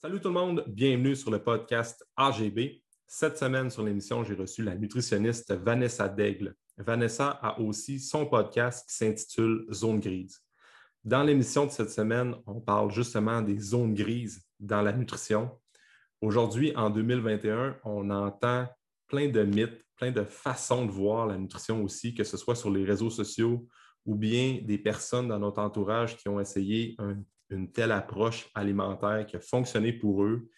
Salut tout le monde, bienvenue sur le podcast AGB. Cette semaine sur l'émission, j'ai reçu la nutritionniste Vanessa Daigle. Vanessa a aussi son podcast qui s'intitule Zone grise. Dans l'émission de cette semaine, on parle justement des zones grises dans la nutrition. Aujourd'hui, en 2021, on entend plein de mythes, plein de façons de voir la nutrition aussi, que ce soit sur les réseaux sociaux ou bien des personnes dans notre entourage qui ont essayé un une telle approche alimentaire qui a fonctionné pour eux.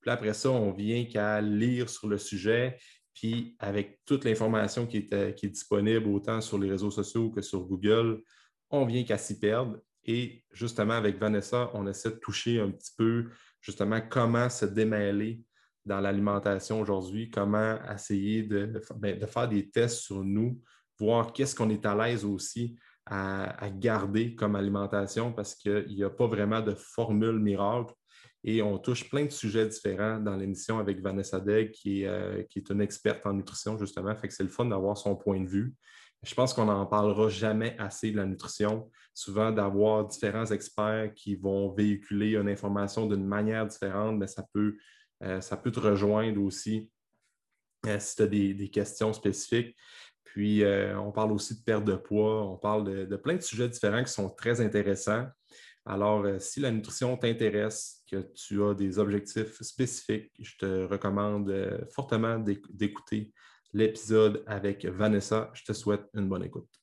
Puis après ça, on vient qu'à lire sur le sujet, puis avec toute l'information qui est, qui est disponible autant sur les réseaux sociaux que sur Google, on vient qu'à s'y perdre. Et justement, avec Vanessa, on essaie de toucher un petit peu justement comment se démêler dans l'alimentation aujourd'hui, comment essayer de, ben, de, faire des tests sur nous, voir qu'est-ce qu'on est à l'aise aussi à, garder comme alimentation parce qu'il n'y a pas vraiment de formule miracle. Et on touche plein de sujets différents dans l'émission avec Vanessa Degg, qui, euh, qui, est une experte en nutrition, justement. Fait que c'est le fun d'avoir son point de vue. Je pense qu'on n'en parlera jamais assez de la nutrition. Souvent, d'avoir différents experts qui vont véhiculer une information d'une manière différente, mais ça peut, euh, ça peut te rejoindre aussi euh, si tu as des, des, questions spécifiques. Puis, euh, on parle aussi de perte de poids, on parle de, plein de sujets différents qui sont très intéressants. Alors, euh, si la nutrition t'intéresse, que tu as des objectifs spécifiques, je te recommande euh, fortement d'écouter l'épisode avec Vanessa. Je te souhaite une bonne écoute.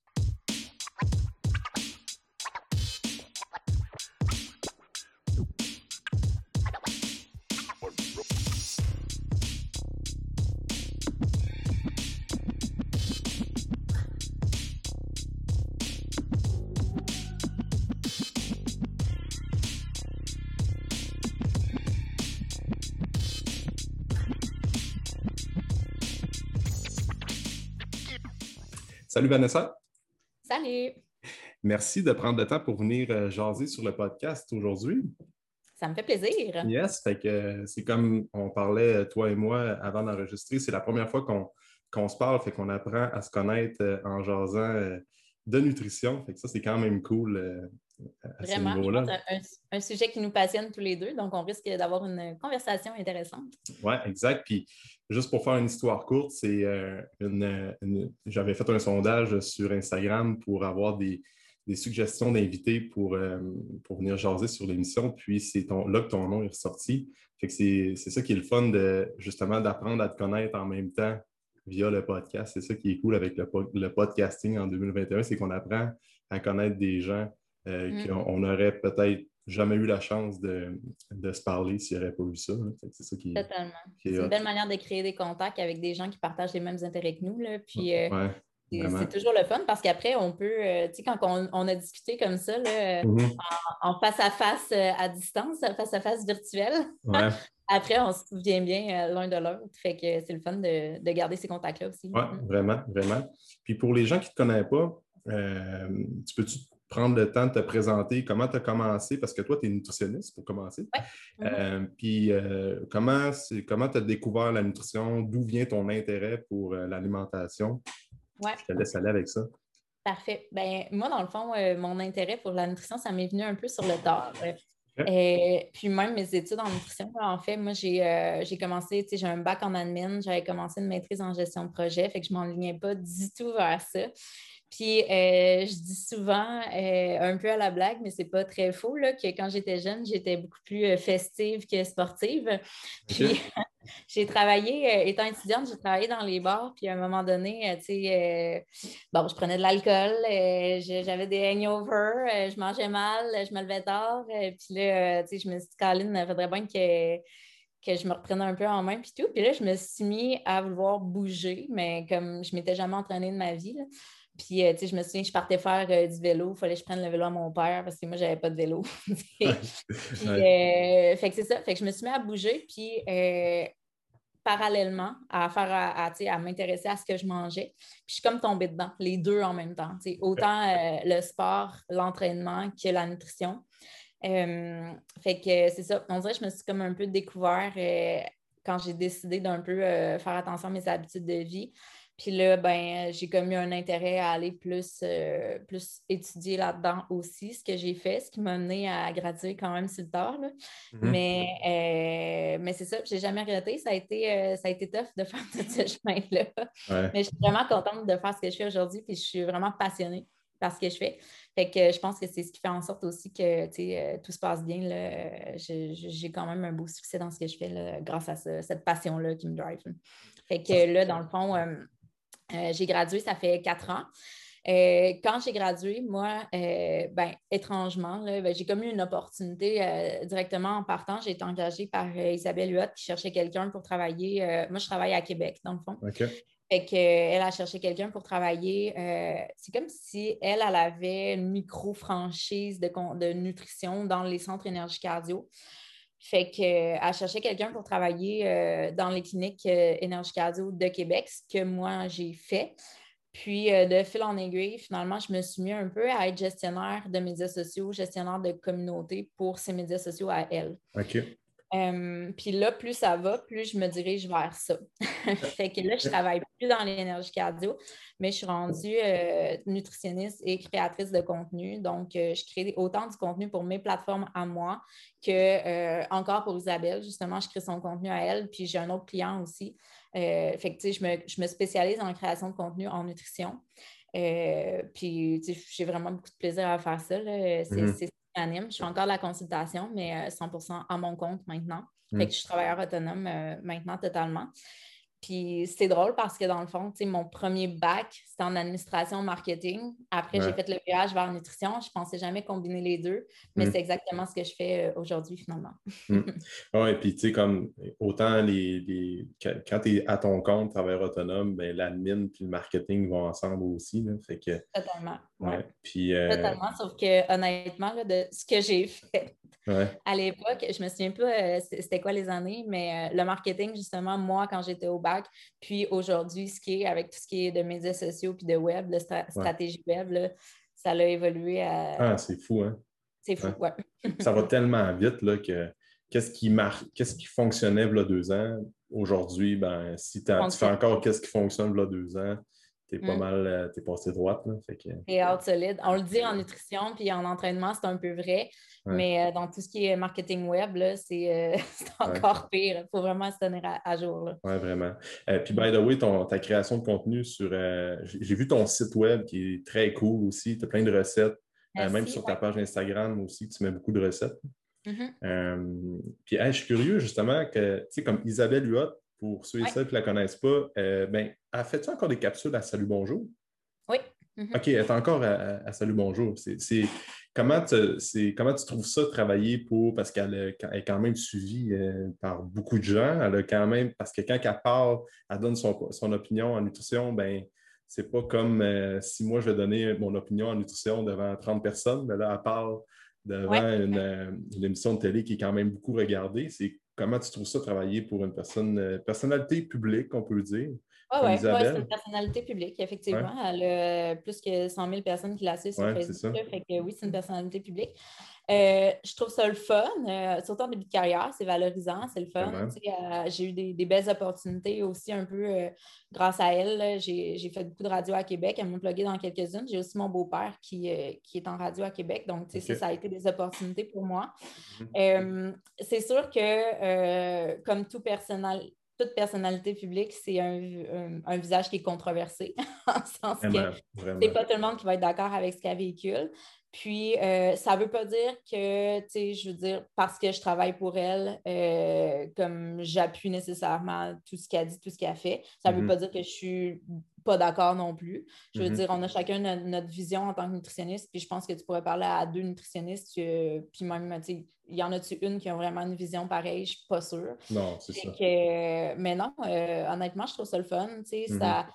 Salut Vanessa. Salut. Merci de prendre le temps pour venir euh, jaser sur le podcast aujourd'hui. Ça me fait plaisir. Yes, fait que euh, c'est comme on parlait, euh, toi et moi, avant d'enregistrer. C'est la première fois qu'on se parle, fait qu'on apprend à se connaître en jasant de nutrition. Fait que ça, c'est quand même cool Vraiment, un, sujet qui nous passionne tous les deux, donc on risque d'avoir une conversation intéressante. Oui, exact. Puis juste pour faire une histoire courte, c'est euh, une, j'avais fait un sondage sur Instagram pour avoir des, suggestions d'invités pour, euh, pour venir jaser sur l'émission. Puis c'est là que ton nom est ressorti. Fait que c'est ça qui est le fun de justement d'apprendre à te connaître en même temps via le podcast. C'est ça qui est cool avec le, le podcasting en 2021, c'est qu'on apprend à connaître des gens euh, mm. qu'on n'aurait peut-être jamais eu la chance de, se parler s'il n'y aurait pas eu ça. C'est ça qui, Totalement. c'est une belle manière de créer des contacts avec des gens qui partagent les mêmes intérêts que nous. Là. Puis, euh, c'est toujours le fun parce qu'après, on peut, euh, tu sais, quand on, a discuté comme ça, mm-hmm. en, face à face à distance, face à face virtuelle, après, on se souvient bien l'un de l'autre. Fait que c'est le fun de, garder ces contacts-là aussi. Oui, mm. vraiment, vraiment. Puis pour les gens qui ne te connaissent pas, tu peux-tu prendre le temps de te présenter, comment tu as commencé, parce que toi, tu es nutritionniste pour commencer. Euh, puis euh, comment tu as découvert la nutrition, d'où vient ton intérêt pour euh, l'alimentation? Ouais. Je te laisse aller avec ça. Parfait. Ben, moi, dans le fond, mon intérêt pour la nutrition, ça m'est venu un peu sur le tard. puis même mes études en nutrition, en fait, moi, j'ai commencé, tu sais, j'ai un bac en admin, j'avais commencé une maîtrise en gestion de projet, fait que je ne m'enlignais pas du tout vers ça. Puis euh, je dis souvent, euh, un peu à la blague, mais c'est pas très faux, là, que quand j'étais jeune, j'étais beaucoup plus euh, festive que sportive. Puis j'ai travaillé, étant étudiante, j'ai travaillé dans les bars, puis à un moment donné, tu sais, bon, je prenais de l'alcool, j'avais des hangovers, je mangeais mal, je me levais tard, puis là, tu sais, je me suis dit, Caroline, il faudrait bien que que je me reprenne un peu en main puis tout. Puis là, je me suis mis à vouloir bouger, mais comme je m'étais jamais entraînée de ma vie, puis, euh, tu sais, je me souviens je partais faire euh, du vélo. Il fallait que je prenne le vélo à mon père parce que moi, je n'avais pas de vélo. puis, euh, fait que c'est ça. Fait que je me suis mis à bouger. Puis, parallèlement, à faire à, à, m'intéresser à ce que je mangeais. Puis, je suis comme tombée dedans, les deux en même temps. Tu sais, autant le sport, l'entraînement que la nutrition. fait que c'est ça. On dirait que je me suis comme un peu découvert quand j'ai décidé d'un peu faire attention à mes habitudes de vie. Puis là, ben, j'ai comme eu un intérêt à aller plus, euh, plus étudier là-dedans aussi, ce que j'ai fait, ce qui m'a amené à graduer quand même sur le tard. Mm-hmm. Mais, euh, mais c'est ça, j'ai jamais regretté. Ça a, été, euh, ça a été tough de faire tout ce chemin-là. Mais je suis vraiment contente de faire ce que je fais aujourd'hui, puis je suis vraiment passionnée par ce que je fais. Fait que je pense que c'est ce qui fait en sorte aussi que tout se passe bien. J'ai quand même un beau succès dans ce que je fais grâce à cette passion-là qui me drive. Fait que là, dans le fond, euh, j'ai gradué, ça fait quatre ans. Euh, quand j'ai gradué, moi, euh, ben, étrangement, ben, j'ai comme eu une opportunité directement en partant. J'ai été engagée par Isabelle Huot qui cherchait quelqu'un pour travailler. moi, je travaille à Québec, dans le fond. Fait qu'elle a cherché quelqu'un pour travailler. c'est comme si elle, elle avait une micro-franchise de, de, nutrition dans les centres énergie cardio. Fait qu'elle cherchait quelqu'un pour travailler euh, dans les cliniques euh, de Québec, ce que moi j'ai fait. Puis euh, de fil en aiguille, finalement, je me suis mis un peu à être gestionnaire de médias sociaux, gestionnaire de communauté pour ces médias sociaux à elle. OK. Euh, puis là, plus ça va, plus je me dirige vers ça. fait que là, je travaille plus dans l'énergie cardio, mais je suis rendue euh, nutritionniste et créatrice de contenu. Donc, euh, je crée autant du contenu pour mes plateformes à moi que encore pour Isabelle. Justement, je crée son contenu à elle. Puis j'ai un autre client aussi. fait que, je me, je me spécialise en création de contenu en nutrition. puis, j'ai vraiment beaucoup de plaisir à faire ça. C'est anime. Je fais encore de la consultation, mais 100% euh, à mon compte maintenant. Fait mm. que je suis travailleur autonome euh, maintenant totalement. Puis c'est drôle parce que dans le fond, mon premier bac, c'était en administration marketing. Après, j'ai fait le voyage vers nutrition. Je ne pensais jamais combiner les deux, mais mm. c'est exactement ce que je fais euh, aujourd'hui finalement. mm. Oui, et puis tu sais, comme autant les, quand tu es à ton compte, travailleur autonome, ben, l'admin puis le marketing vont ensemble aussi. Là, fait que... Totalement. Ouais. Puis, euh, Totalement, sauf que honnêtement, de ce que j'ai fait à l'époque, je me souviens pas euh, c'était quoi les années, mais le marketing, justement, moi, quand j'étais au bac, puis aujourd'hui, ce qui est avec tout ce qui est de médias sociaux puis de web, de stratégie web, ça a évolué à. Ah, c'est fou, hein? C'est fou, ouais. ça va tellement vite là, que qu'est-ce qui marche, qu'est-ce qui fonctionnait il y a deux ans, aujourd'hui, ben, si tu fais encore qu'est-ce qui fonctionne il y a deux ans, t'es pas mm. mal, euh, t'es passé droite. Là, fait que... out solide. On le dit en nutrition puis en entraînement, c'est un peu vrai, mais euh, dans tout ce qui est marketing web, c'est, euh, encore pire. Il faut vraiment se tenir à, jour. Oui, vraiment. puis, by the way, ton, ta création de contenu sur. j'ai vu ton site web qui est très cool aussi. Tu as plein de recettes. même sur ta page Instagram aussi, tu mets beaucoup de recettes. Mm-hmm. puis, je suis curieux justement que, tu sais, comme Isabelle Huot, pour ceux et celles qui ne la connaissent pas, euh, ben, fait-tu encore des capsules à Salut Bonjour? Oui. Mm-hmm. OK, elle est encore à, Salut Bonjour. C'est, comment, tu, comment tu trouves ça travailler pour. Parce qu'elle est quand même suivie euh, par beaucoup de gens. Elle a quand même. Parce que quand elle parle, elle donne son, opinion en nutrition, ben c'est pas comme euh, si moi je vais donner mon opinion en nutrition devant 30 personnes, mais là, elle parle devant une, une, émission de télé qui est quand même beaucoup regardée. C'est comment tu trouves ça travailler pour une personne, euh, personnalité publique, on peut dire? Oui, ouais, c'est une personnalité publique, effectivement. Elle a plus que 100 000 personnes qui la suivent sur Facebook. Fait que oui, c'est une personnalité publique. Euh, je trouve ça le fun, euh, surtout en début de carrière, c'est valorisant, c'est le fun. Euh, j'ai eu des, belles opportunités aussi un peu grâce à elle. J'ai fait beaucoup de radio à Québec, elle m'a plugué dans quelques-unes. J'ai aussi mon beau-père qui, qui, est en radio à Québec, donc ça, ça a été des opportunités pour moi. Mhm. c'est sûr que comme tout personnel, toute personnalité publique, c'est un, visage qui est controversé, en sens que c'est pas tout le monde qui va être d'accord avec ce qu'elle véhicule. Puis, euh, ça ne veut pas dire que, tu sais, je veux dire, parce que je travaille pour elle, euh, comme j'appuie nécessairement tout ce qu'elle dit, tout ce qu'elle fait, ça ne veut mm-hmm. pas dire que je suis pas d'accord non plus. Je veux mm-hmm. dire, on a chacun notre, vision en tant que nutritionniste, puis je pense que tu pourrais parler à deux nutritionnistes, puis même, tu sais, il y en a-tu une qui a vraiment une vision pareille, je suis pas sûre. Non, c'est ça. mais non, euh, honnêtement, je trouve ça le fun, tu sais, ça... Mm-hmm.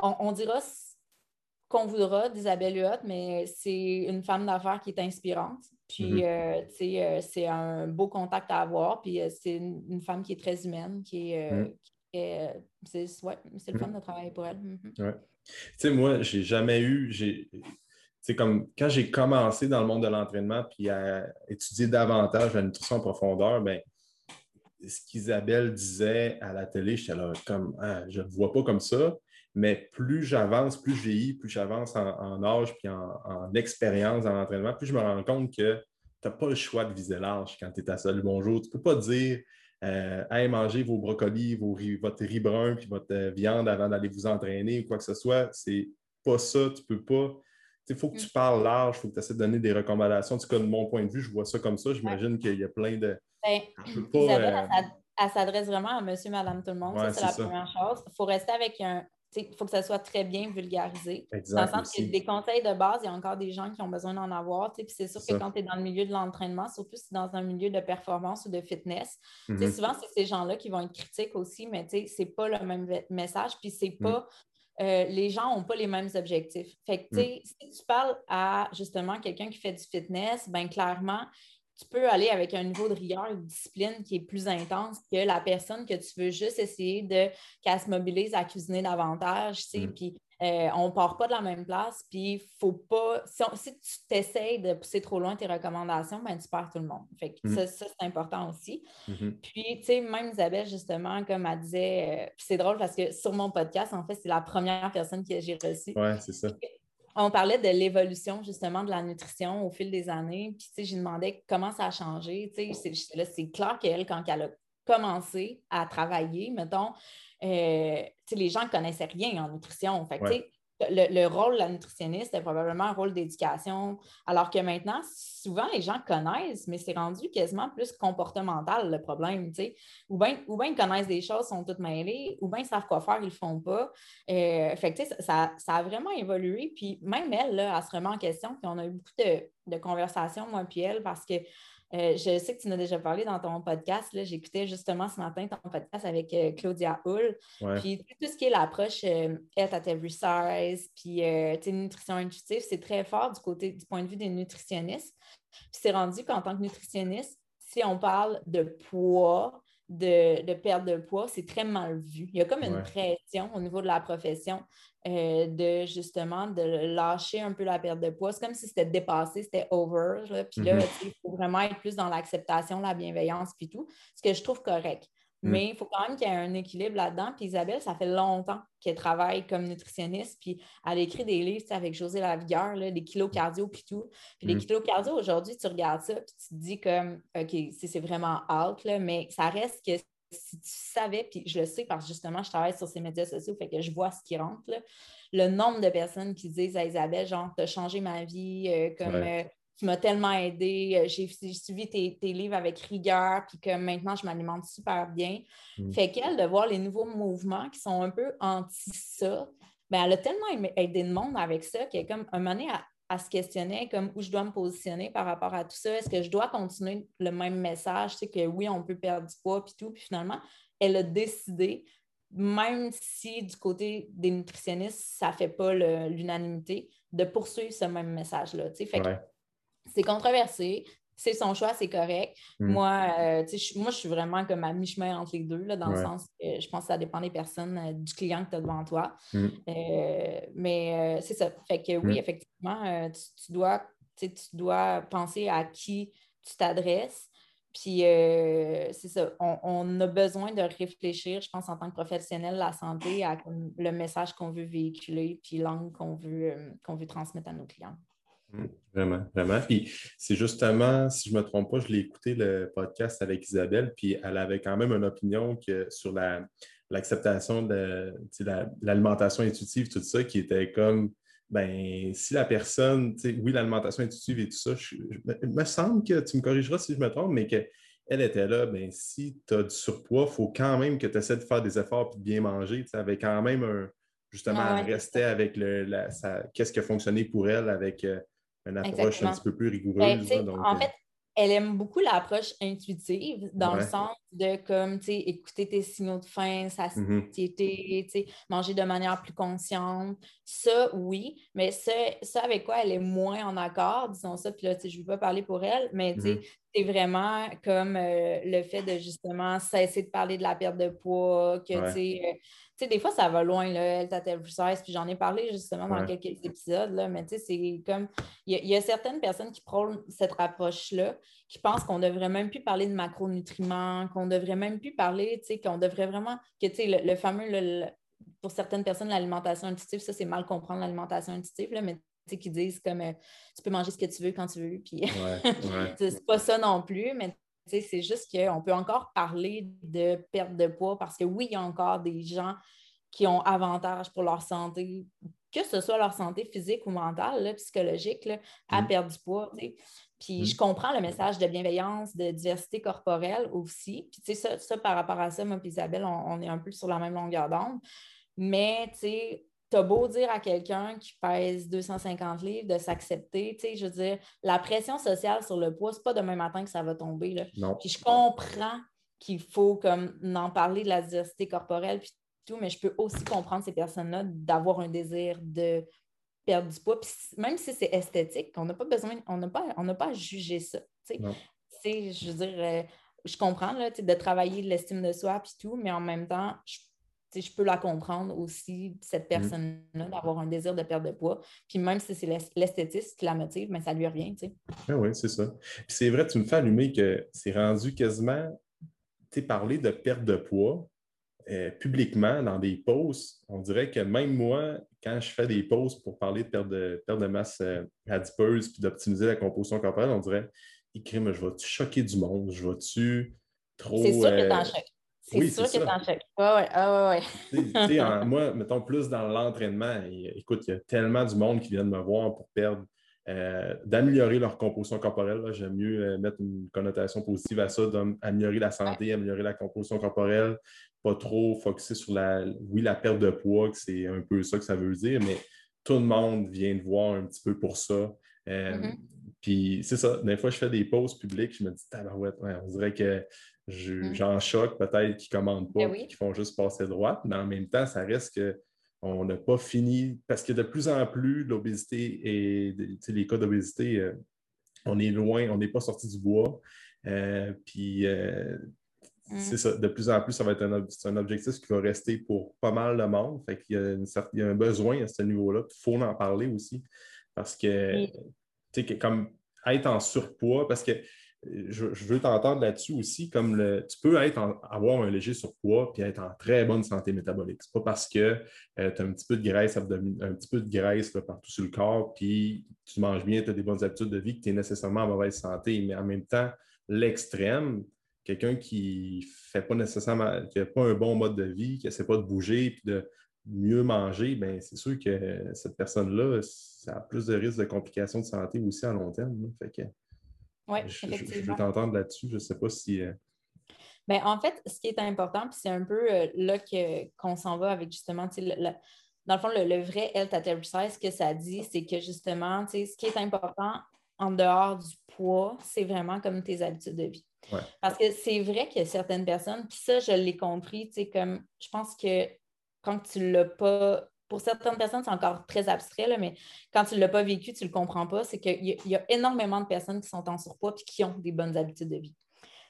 On, on dira qu'on voudra d'Isabelle Huot, mais c'est une femme d'affaires qui est inspirante. Puis, mhm. euh, tu sais, euh, c'est un beau contact à avoir. Puis, euh, c'est une, femme qui est très humaine, qui est. Mhm. C'est le fun mhm. de travailler pour elle. Tu sais, moi, j'ai jamais eu. C'est comme quand j'ai commencé dans le monde de l'entraînement puis à étudier davantage la nutrition en profondeur, ben ce qu'Isabelle disait à la télé, j'étais là comme ah, je ne vois pas comme ça. Mais plus j'avance, plus je vieillis, plus j'avance en, âge puis en, expérience dans l'entraînement, plus je me rends compte que tu n'as pas le choix de viser large quand tu es à Salut Bonjour. Tu ne peux pas dire euh, Hey, mangez vos brocolis, votre riz brun puis votre euh, viande avant d'aller vous entraîner ou quoi que ce soit. C'est pas ça. Tu peux pas. Il faut que tu mm. parles large, il faut que tu essaies de donner des recommandations. En tout cas, de mon point de vue, je vois ça comme ça. J'imagine qu'il y a plein de. Ben, euh, elle, s'adresse vraiment à monsieur, madame, tout le monde. ça, c'est la première chose. Il faut rester avec un, il faut que ça soit très bien vulgarisé. Dans le sens que des conseils de base, il y a encore des gens qui ont besoin d'en avoir. Puis c'est sûr que quand tu es dans le milieu de l'entraînement, surtout si dans un milieu de performance ou de fitness, mm-hmm. souvent c'est ces gens-là qui vont être critiques aussi, mais c'est pas le même message. Puis c'est mm. pas. Euh, les gens n'ont pas les mêmes objectifs. Fait que, mm. si tu parles à justement quelqu'un qui fait du fitness, ben clairement, tu peux aller avec un niveau de rigueur et de discipline qui est plus intense que la personne que tu veux juste essayer de qu'elle se mobilise à cuisiner davantage, tu sais, mm. puis euh, on ne part pas de la même place, puis faut pas, si, tu t'essayes de pousser trop loin tes recommandations, ben, tu perds tout le monde. Fait que mm. ça, c'est important aussi. Mm-hmm. Puis, tu sais, même Isabelle, justement, comme elle disait, euh, c'est drôle parce que sur mon podcast, en fait, c'est la première personne que j'ai reçue. Oui, c'est ça on parlait de l'évolution justement de la nutrition au fil des années. Puis, tu sais, j'ai demandé comment ça a changé. Tu sais, c'est clair qu'elle, quand elle a commencé à travailler, mettons, euh, tu sais, les gens ne connaissaient rien en nutrition. Fait tu sais, le, rôle de la nutritionniste est probablement un rôle d'éducation, alors que maintenant, souvent, les gens connaissent, mais c'est rendu quasiment plus comportemental le problème, tu sais. Ou bien ou ils connaissent des choses, sont toutes mêlées, ou bien ils savent quoi faire, ils le font pas. Euh, fait ça, a vraiment évolué, puis même elle, là, elle se remet en question, puis on a eu beaucoup de, de conversations, moi puis elle, parce que euh, je sais que tu en as déjà parlé dans ton podcast. J'écoutais justement ce matin ton podcast avec euh, Claudia Hull. Puis tout ce qui est l'approche euh, at every size, puis nutrition intuitive, c'est très fort du côté du point de vue des nutritionnistes. Puis c'est rendu qu'en tant que nutritionniste, si on parle de poids, de, de perte de poids, c'est très mal vu. Il y a comme une pression au niveau de la profession euh, de justement de lâcher un peu la perte de poids. C'est comme si c'était dépassé, c'était over. Puis là, mm-hmm. il faut vraiment être plus dans l'acceptation, la bienveillance, puis tout, ce que je trouve correct. Mm. Mais il faut quand même qu'il y ait un équilibre là-dedans. Puis Isabelle, ça fait longtemps qu'elle travaille comme nutritionniste. Puis elle écrit des livres avec José Lavigueur, là, des kilos cardio puis tout. Puis les mm. kilos cardio, aujourd'hui, tu regardes ça puis tu te dis comme, OK, c'est vraiment out, là, mais ça reste que si tu savais, puis je le sais parce que justement, je travaille sur ces médias sociaux, fait que je vois ce qui rentre, le nombre de personnes qui disent à Isabelle, genre, tu as changé ma vie, euh, comme euh, tu m'as tellement aidé, euh, j'ai suivi tes, livres avec rigueur, puis que maintenant, je m'alimente super bien. Mm. Fait qu'elle, de voir les nouveaux mouvements qui sont un peu anti ça, ben, elle a tellement aidé le monde avec ça qu'elle est comme un moment donné, à, se questionner comme où je dois me positionner par rapport à tout ça? Est-ce que je dois continuer le même message, tu sais, que oui, on peut perdre du poids, puis tout. Puis finalement, elle a décidé, même si du côté des nutritionnistes, ça ne fait pas l'unanimité, de poursuivre ce même message-là. Fait c'est controversé. C'est son choix, c'est correct. Mm. Moi, euh, moi, je suis vraiment comme à mi-chemin entre les deux, là, dans le sens que je pense que ça dépend des personnes, euh, du client que tu as devant toi. Mm. Euh, mais c'est ça. Fait que oui, mm. effectivement, tu, dois, tu dois penser à qui tu t'adresses. Puis c'est ça, on, a besoin de réfléchir, je pense, en tant que professionnel de la santé, à le message qu'on veut véhiculer, puis l'angle qu'on veut, qu'on veut transmettre à nos clients. Mmh, vraiment, vraiment. Puis c'est justement, si je ne me trompe pas, je l'ai écouté le podcast avec Isabelle, puis elle avait quand même une opinion que, sur l'acceptation de l'alimentation intuitive, tout ça, qui était comme ben si la personne, oui, l'alimentation intuitive et tout ça, il me semble que tu me corrigeras si je me trompe, mais qu'elle était là, ben si tu as du surpoids, il faut quand même que tu essaies de faire des efforts et de bien manger. Tu avais quand même un, justement, ah rester avec le, qu'est-ce qui a fonctionné pour elle avec euh, une approche un petit peu plus rigoureuse. Ben, en euh, fait, elle aime beaucoup l'approche intuitive dans le sens de comme, tu sais, écouter tes signaux de faim, sa mm-hmm. satiété, tu sais, manger de manière plus consciente. Ça, oui, mais ça, ça, avec quoi elle est moins en accord, disons ça, puis là, je ne veux pas parler pour elle, mais mm-hmm. c'est vraiment comme euh, le fait de justement cesser de parler de la perte de poids, que, tu sais, tu sais, des fois, ça va loin, là, elle t'a puis j'en ai parlé justement dans quelques épisodes, là, mais tu sais, c'est comme, il y, a certaines personnes qui prônent cette approche-là, qui pensent qu'on devrait même plus parler de macronutriments, qu'on devrait même plus parler, tu sais, qu'on devrait vraiment, que, tu sais, le, fameux, pour certaines personnes, l'alimentation intuitive, ça, c'est mal comprendre l'alimentation intuitive, là, mais qui disent comme euh, tu peux manger ce que tu veux quand tu veux. Puis c'est pas ça non plus, mais c'est juste qu'on peut encore parler de perte de poids parce que oui, il y a encore des gens qui ont avantage pour leur santé, que ce soit leur santé physique ou mentale, psychologique, à mm. perdre du poids. Puis mm. je comprends le message de bienveillance, de diversité corporelle aussi. Puis tu sais, ça, par rapport à ça, moi et Isabelle, on, on, est un peu sur la même longueur d'onde. Mais tu sais, t'as beau dire à quelqu'un qui pèse 250 livres de s'accepter, tu sais, je veux dire, la pression sociale sur le poids, c'est pas demain matin que ça va tomber. Là. Puis je comprends qu'il faut comme en parler de la diversité corporelle puis tout, mais je peux aussi comprendre ces personnes-là d'avoir un désir de perdre du poids. Puis même si c'est esthétique, on n'a pas besoin, on n'a pas, on pas à juger ça. Tu sais, je veux dire, euh, je comprends là, de travailler l'estime de soi puis tout, mais en même temps, je je peux la comprendre aussi, cette mmh. personne-là, d'avoir un désir de perdre de poids. Puis même si c'est l'esthétisme qui la motive, mais ça lui revient, tu sais. Ah oui, c'est ça. Puis c'est vrai, tu me fais allumer que c'est rendu quasiment, tu sais, parler de perte de poids euh, publiquement dans des posts, on dirait que même moi, quand je fais des posts pour parler de perte de, perte de masse euh, adipeuse puis d'optimiser la composition corporelle, on dirait, écris, je vais-tu choquer du monde? Je vais-tu trop... C'est sûr que t'en choques. C'est oui, sûr que t'en choques. Ouais, ouais, ouais, moi, mettons plus dans l'entraînement, écoute, il y a tellement du monde qui vient de me voir pour perdre, euh, d'améliorer leur composition corporelle. J'aime mieux euh, mettre une connotation positive à ça, d'améliorer la santé, améliorer la composition corporelle, pas trop focuser sur la, oui, la perte de poids, que c'est un peu ça que ça veut dire, mais tout le monde vient de voir un petit peu pour ça. Euh, mm-hmm. Puis c'est ça, des fois, je fais des pauses publiques, je me dis, tabarouette, on dirait que Mm. J'en choque peut-être qui ne commandent pas, ben qui font juste passer droite, mais en même temps, ça reste qu'on n'a pas fini, parce que de plus en plus, l'obésité et les cas d'obésité, euh, on est loin, on n'est pas sorti du bois. Euh, puis. C'est ça, de plus en plus, ça va être un, objectif qui va rester pour pas mal de monde. Fait qu'il y a, il y a un besoin à ce niveau-là. Il faut en parler aussi. Parce que, tu sais, comme être en surpoids, parce que je, veux t'entendre là-dessus aussi, comme le, tu peux être avoir un léger surpoids puis être en très bonne santé métabolique. Ce n'est pas parce que euh, tu as un petit peu de graisse un petit peu de graisse partout sur le corps, puis tu manges bien, tu as des bonnes habitudes de vie, que tu es nécessairement en mauvaise santé. Mais en même temps, l'extrême, quelqu'un qui fait pas nécessairement, qui n'a pas un bon mode de vie, qui essaie pas de bouger puis de mieux manger, ben c'est sûr que cette personne-là, ça a plus de risques de complications de santé aussi à long terme. Fait que, oui, effectivement. Je, veux t'entendre là-dessus. Je ne sais pas si. Euh, ben, en fait, ce qui est important, puis c'est un peu euh, là qu'on s'en va avec justement, dans le fond, le, vrai Health at Every ce que ça dit, c'est que justement, ce qui est important en dehors du poids, c'est vraiment comme tes habitudes de vie. Parce que c'est vrai qu'il y a certaines personnes, puis ça, je l'ai compris, comme je pense que quand tu ne l'as pas pour certaines personnes, c'est encore très abstrait, mais quand tu ne l'as pas vécu, tu ne le comprends pas. C'est qu'il y, a énormément de personnes qui sont en surpoids et qui ont des bonnes habitudes de vie.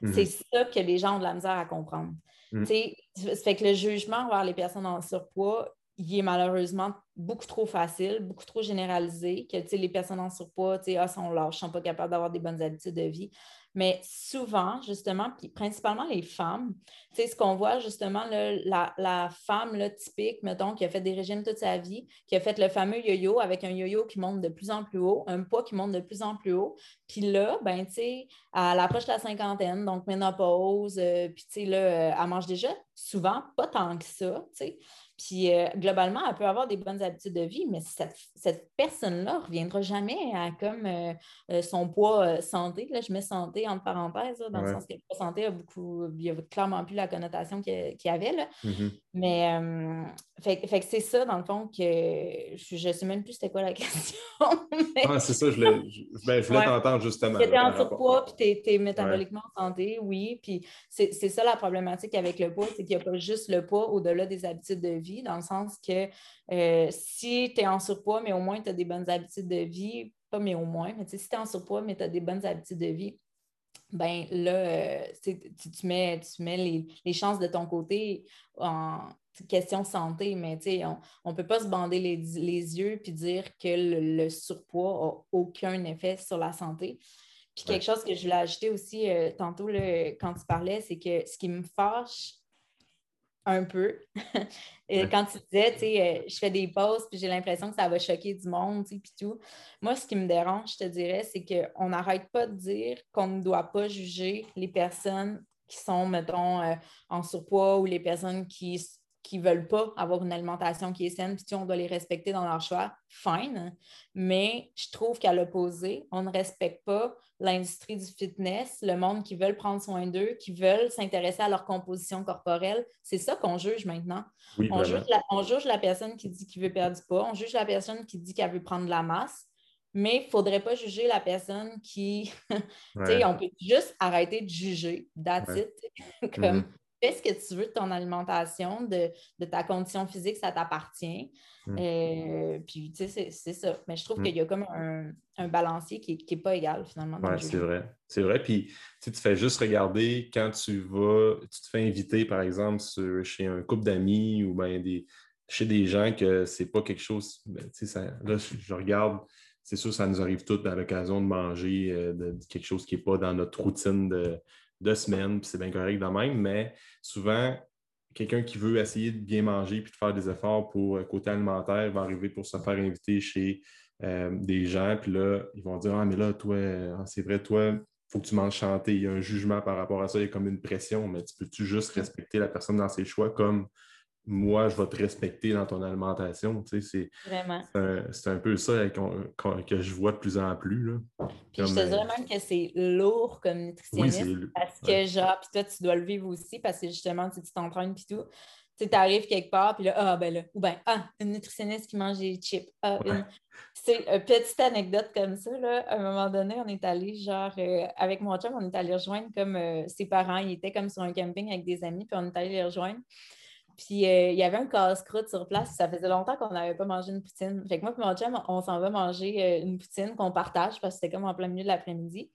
Mhm. C'est ça que les gens ont de la misère à comprendre. Mhm. Ça fait que le jugement envers les personnes en surpoids, il est malheureusement beaucoup trop facile, beaucoup trop généralisé, que les personnes en surpoids ah, sont lâches, ne sont pas capables d'avoir des bonnes habitudes de vie. Mais souvent, justement, puis principalement les femmes, tu sais, ce qu'on voit justement, la, la, femme typique, mettons, qui a fait des régimes toute sa vie, qui a fait le fameux yo-yo avec un yo-yo qui monte de plus en plus haut, un poids qui monte de plus en plus haut. Puis là, ben, tu sais, à l'approche de la cinquantaine, donc ménopause, euh, puis tu sais, là, euh, elle mange déjà souvent pas tant que ça, tu sais. Puis euh, globalement, elle peut avoir des bonnes habitudes de vie, mais cette, personne-là ne reviendra jamais à comme euh, euh, son poids santé. Là, je mets santé entre parenthèses, dans le sens que le poids santé a beaucoup, il n'y a clairement plus la connotation qu'il y avait. Là. Mm-hmm. Mais fait, que c'est ça, dans le fond, que je ne sais même plus c'était quoi la question. Ah, c'est ça, je voulais, ben, t'entendre justement. Tu es en surpoids, puis tu es, métaboliquement en santé, oui. Puis c'est ça la problématique avec le poids, c'est qu'il n'y a pas juste le poids au-delà des habitudes de vie, dans le sens que euh, si tu es en surpoids, mais au moins tu as des bonnes habitudes de vie, pas mais au moins, mais si tu es en surpoids, mais tu as des bonnes habitudes de vie, ben là, euh, tu, mets, tu mets les, les, chances de ton côté en question santé, mais on ne peut pas se bander les, les yeux puis dire que le, surpoids n'a aucun effet sur la santé. Puis quelque chose que je voulais ajouter aussi euh, tantôt quand tu parlais, c'est que ce qui me fâche un peu. Et Quand tu disais, tu sais, je fais des pauses, puis j'ai l'impression que ça va choquer du monde, puis tout. Moi, ce qui me dérange, je te dirais, c'est qu'on n'arrête pas de dire qu'on ne doit pas juger les personnes qui sont, mettons, en surpoids ou les personnes qui qui ne veulent pas avoir une alimentation qui est saine, puis on doit les respecter dans leur choix, fine. Mais je trouve qu'à l'opposé, on ne respecte pas l'industrie du fitness, le monde qui veulent prendre soin d'eux, qui veulent s'intéresser à leur composition corporelle. C'est ça qu'on juge maintenant. on, juge la, personne qui dit qu'il veut perdre du poids, on juge la personne qui dit qu'elle veut prendre de la masse, mais il ne faudrait pas juger la personne qui. On peut juste arrêter de juger. That's Comme, mm-hmm fais ce que tu veux de ton alimentation, de, ta condition physique, ça t'appartient. Mm. Euh, puis, tu sais, c'est ça. Mais je trouve mm. qu'il y a comme un, balancier qui n'est pas égal, finalement. Oui, c'est vrai. C'est vrai. Puis, tu fais juste regarder quand tu vas, tu te fais inviter, par exemple, chez un couple d'amis ou bien des, chez des gens que c'est pas quelque chose. Ben, tu sais, là, je, regarde c'est sûr, ça nous arrive toutes à l'occasion de manger euh, de, quelque chose qui n'est pas dans notre routine de, de semaine, puis c'est bien correct de même, mais souvent, quelqu'un qui veut essayer de bien manger puis de faire des efforts pour euh, côté alimentaire va arriver pour se faire inviter chez euh, des gens, puis là, ils vont dire Ah, mais là, toi, ah, c'est vrai, toi, il faut que tu manges chanter. Il y a un jugement par rapport à ça, il y a comme une pression, mais tu peux-tu juste respecter la personne dans ses choix comme moi, je vais te respecter dans ton alimentation. Tu sais, c'est, un, peu ça que je vois de plus en plus. Là. Puis je te dirais même que c'est lourd comme nutritionniste. parce que, genre, puis toi, tu dois le vivre aussi parce que justement, tu t'entraînes puis tout. Tu arrives quelque part, puis là, ah, ben là, ou ben, ah, une nutritionniste qui mange des chips. Ah, C'est une petite anecdote comme ça, là. À un moment donné, on est allé, genre, euh, avec mon chum, on est allé rejoindre comme euh, ses parents. Ils étaient comme sur un camping avec des amis, puis on est allé les rejoindre. Puis euh, il y avait un casse-croûte sur place. Ça faisait longtemps qu'on n'avait pas mangé une poutine. Fait que moi et mon chum, on s'en va manger euh, une poutine qu'on partage parce que c'était comme en plein milieu de l'après-midi.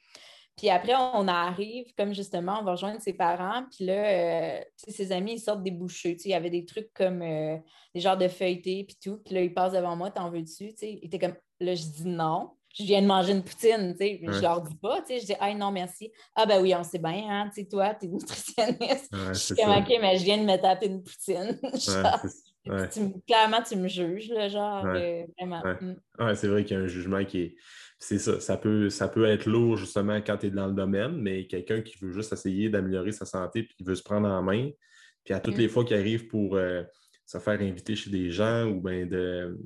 Puis après, on arrive, comme justement, on va rejoindre ses parents. Puis là, euh, ses amis, ils sortent des bouchées. Il y avait des trucs comme des genres de feuilletés, puis tout. Puis là, ils passent devant moi, t'en veux-tu? Il était comme, là, je dis non je viens de manger une poutine, tu sais, je leur dis pas, tu sais, je dis, ah non, merci. Ah ben oui, on sait bien, hein, tu sais, toi, tu es nutritionniste. je suis comme, OK, mais je viens de me taper une poutine. clairement, tu me juges, là, genre, euh, vraiment. Mm. c'est vrai qu'il y a un jugement qui est. C'est ça, ça peut, ça peut être lourd justement quand tu es dans le domaine, mais quelqu'un qui veut juste essayer d'améliorer sa santé puis qui veut se prendre en main, puis à toutes mm. les fois qu'il arrive pour. Euh, se faire inviter chez des gens ou bien de,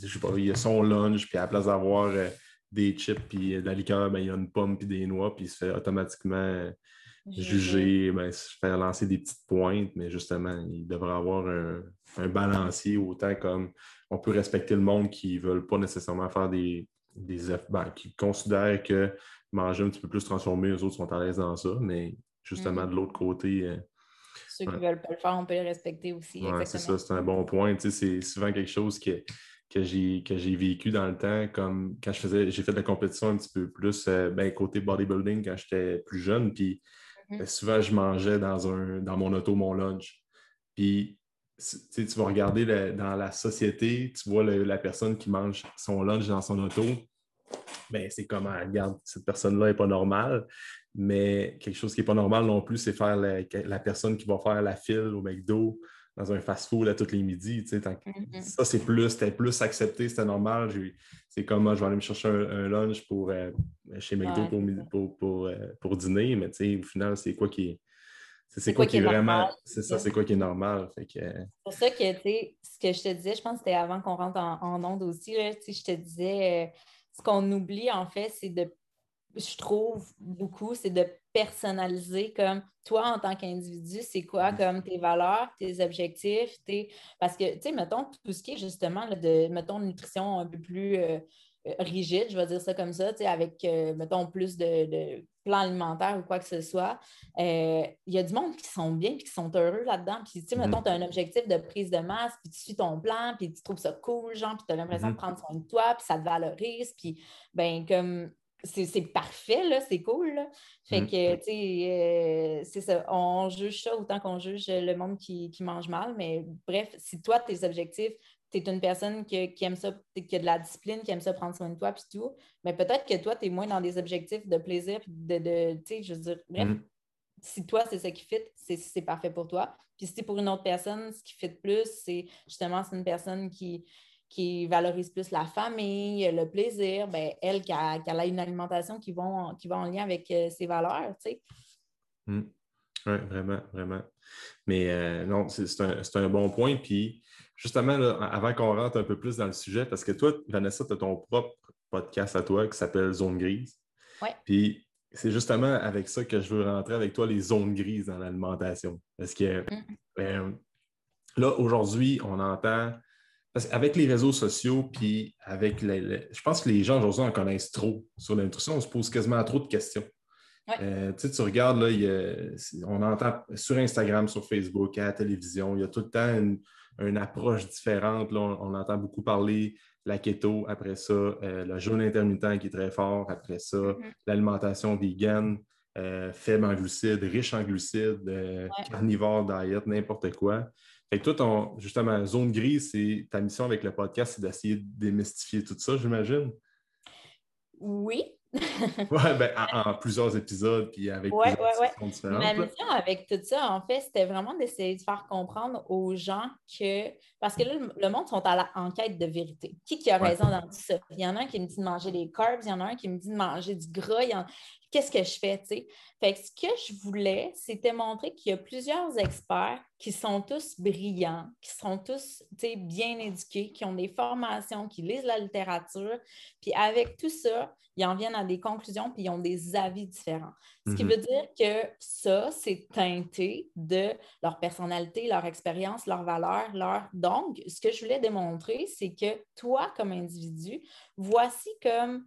je sais pas, il y a son lunch, puis à la place d'avoir euh, des chips puis de la liqueur, ben, il y a une pomme puis des noix, puis il se fait automatiquement juger, ben, se faire lancer des petites pointes, mais justement, il devrait avoir un, balancier autant comme on peut respecter le monde qui ne veulent pas nécessairement faire des, des ben, qui considèrent que manger un petit peu plus transformé, eux autres sont à l'aise dans ça, mais justement, mm. de l'autre côté, ceux qui ne veulent pas le faire, on peut les respecter aussi. Oui, c'est ça, c'est un bon point. c'est souvent quelque chose que, que j'ai vécu dans le temps, comme quand je faisais, j'ai fait de la compétition un petit peu plus euh, ben, côté bodybuilding quand j'étais plus jeune. Puis mm-hmm. ben, souvent, je mangeais dans, un, dans mon auto mon lunch. Puis tu vas regarder dans la société, tu vois la personne qui mange son lunch dans son auto. Ben, c'est comme, ah, regarde, cette personne-là n'est pas normale. Mais quelque chose qui n'est pas normal non plus, c'est faire la, personne qui va faire la file au McDo dans un fast-food à tous les midis. Mm-hmm. Ça, c'est plus, c'était plus accepté, c'était normal. C'est comme, moi, je vais aller me chercher un, lunch pour, euh, chez McDo pour, euh, pour, dîner, mais au final, c'est quoi qui est. C'est quoi, qui est, vraiment. C'est ça, c'est quoi qui est normal. C'est pour ça que, ce que je te disais, je pense que c'était avant qu'on rentre en, en onde aussi, je te disais, euh, ce qu'on oublie, en fait, c'est de je trouve beaucoup, c'est de personnaliser comme toi en tant qu'individu, c'est quoi mm-hmm. comme tes valeurs, tes objectifs, tes... parce que, tu sais, mettons, tout ce qui est justement de, mettons, nutrition un peu plus euh, euh, rigide, je vais dire ça comme ça, tu sais, avec, euh, mettons, plus de, de, plan alimentaire ou quoi que ce soit, il y a du monde qui sont bien et qui sont heureux là-dedans. Puis, tu sais, mettons, mm-hmm. tu as un objectif de prise de masse, puis tu suis ton plan, puis tu trouves ça cool, genre, puis tu as l'impression de mm-hmm. prendre soin de toi, puis ça te valorise, puis, ben comme c'est parfait, là, c'est cool. Fait mm. que, tu sais, euh, c'est ça. On juge ça autant qu'on juge le monde qui, mange mal. Mais bref, si toi, tes objectifs, tu es une personne qui, aime ça, qui a de la discipline, qui aime ça prendre soin de toi, puis tout, mais peut-être que toi, tu es moins dans des objectifs de plaisir, de, de tu sais, je veux dire, bref, mm. si toi, c'est ça qui fit, c'est parfait pour toi. Puis si pour une autre personne, ce qui fit plus, c'est justement, c'est une personne qui, qui valorise plus la famille, le plaisir, ben, elle qui a, une alimentation qui va, qui en lien avec euh, ses valeurs, tu sais. Mmh. Oui, vraiment, vraiment. Mais euh, non, c'est un, bon point. Puis justement, avant qu'on rentre un peu plus dans le sujet, parce que toi, Vanessa, tu as ton propre podcast à toi qui s'appelle Zone Grise. Oui. Puis c'est justement avec ça que je veux rentrer avec toi, les zones grises dans l'alimentation. Parce que mmh. euh, là, aujourd'hui, on entend. Parce qu'avec les réseaux sociaux, puis avec les, Je pense que les gens aujourd'hui en connaissent trop sur la nutrition. On se pose quasiment trop de questions. Euh, tu regardes, là, on entend sur Instagram, sur Facebook, à la télévision, il y a tout le temps une, approche différente. on, entend beaucoup parler la keto, après ça, euh, le jeûne intermittent qui est très fort, après ça, mm-hmm. l'alimentation vegan, euh, faible en glucides, riche en glucides, carnivore diet, n'importe quoi. Fait que toi, justement, zone grise, c'est ta mission avec le podcast, c'est d'essayer de démystifier tout ça, j'imagine? Oui, oui, ben, en, plusieurs épisodes, puis avec ouais, plusieurs ouais, différentes. Ma mission avec tout ça, en fait, c'était vraiment d'essayer de faire comprendre aux gens que... Parce que là, le monde sont à la, en quête de vérité. Qui, qui a raison dans tout ça? Il y en a un qui me dit de manger des carbs, il y en a un qui me dit de manger du gras. Qu'est-ce que je fais, tu sais? Fait que ce que je voulais, c'était montrer qu'il y a plusieurs experts qui sont tous brillants, qui sont tous bien éduqués, qui ont des formations, qui lisent la littérature. Puis avec tout ça, ils en viennent à des conclusions, puis ils ont des avis différents. Ce qui mhm. veut dire que ça, c'est teinté de leur personnalité, leur expérience, leurs valeurs, leur... Donc, ce que je voulais démontrer, c'est que toi, comme individu, voici comme,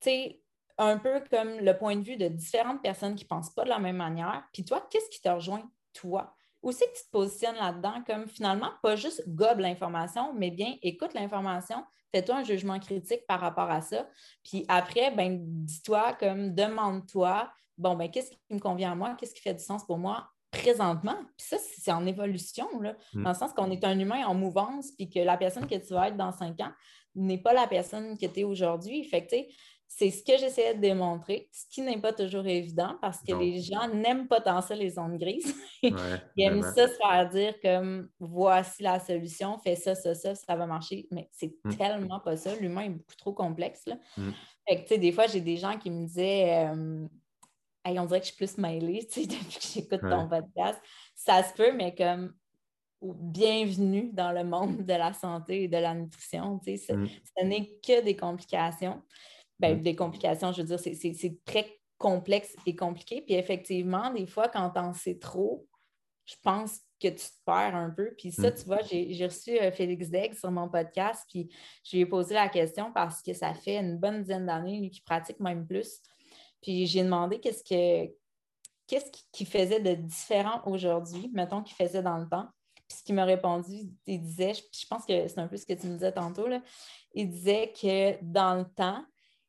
tu sais, un peu comme le point de vue de différentes personnes qui ne pensent pas de la même manière. Puis toi, qu'est-ce qui te rejoint, toi? Où c'est que tu te positionnes là-dedans comme finalement, pas juste gobe l'information, mais bien écoute l'information, fais-toi un jugement critique par rapport à ça. Puis après, ben, dis-toi comme demande-toi, bon, ben, qu'est-ce qui me convient à moi, qu'est-ce qui fait du sens pour moi présentement? Puis ça, c'est en évolution, là, mm. dans le sens qu'on est un humain en mouvance, puis que la personne que tu vas être dans cinq ans n'est pas la personne que tu es aujourd'hui. Fait que, tu sais, c'est ce que j'essayais de démontrer, ce qui n'est pas toujours évident parce que les gens n'aiment pas tant ça, les zones grises. Ils aiment ça se faire dire comme voici la solution, fais ça, ça, ça, ça va marcher. Mais c'est mm. tellement pas ça. L'humain est beaucoup trop complexe. Là. Mm. Fait que, des fois, j'ai des gens qui me disaient euh, on dirait que je suis plus mêlée depuis que j'écoute ton podcast. Ça se peut, mais comme bienvenue dans le monde de la santé et de la nutrition. Mm. Ce n'est que des complications ben, des complications, je veux dire, c'est très complexe et compliqué. Puis effectivement, des fois, quand t'en sais trop, je pense que tu te perds un peu. Puis ça, mm. tu vois, j'ai reçu euh, Félix Degg sur mon podcast, puis je lui ai posé la question parce que ça fait une bonne dizaine d'années, lui, qui pratique même plus. Puis j'ai demandé qu'est-ce que qu'est-ce qui faisait de différent aujourd'hui, mettons, qu'il faisait dans le temps. Puis ce qu'il m'a répondu, il disait, je pense que c'est un peu ce que tu me disais tantôt, là, il disait que dans le temps,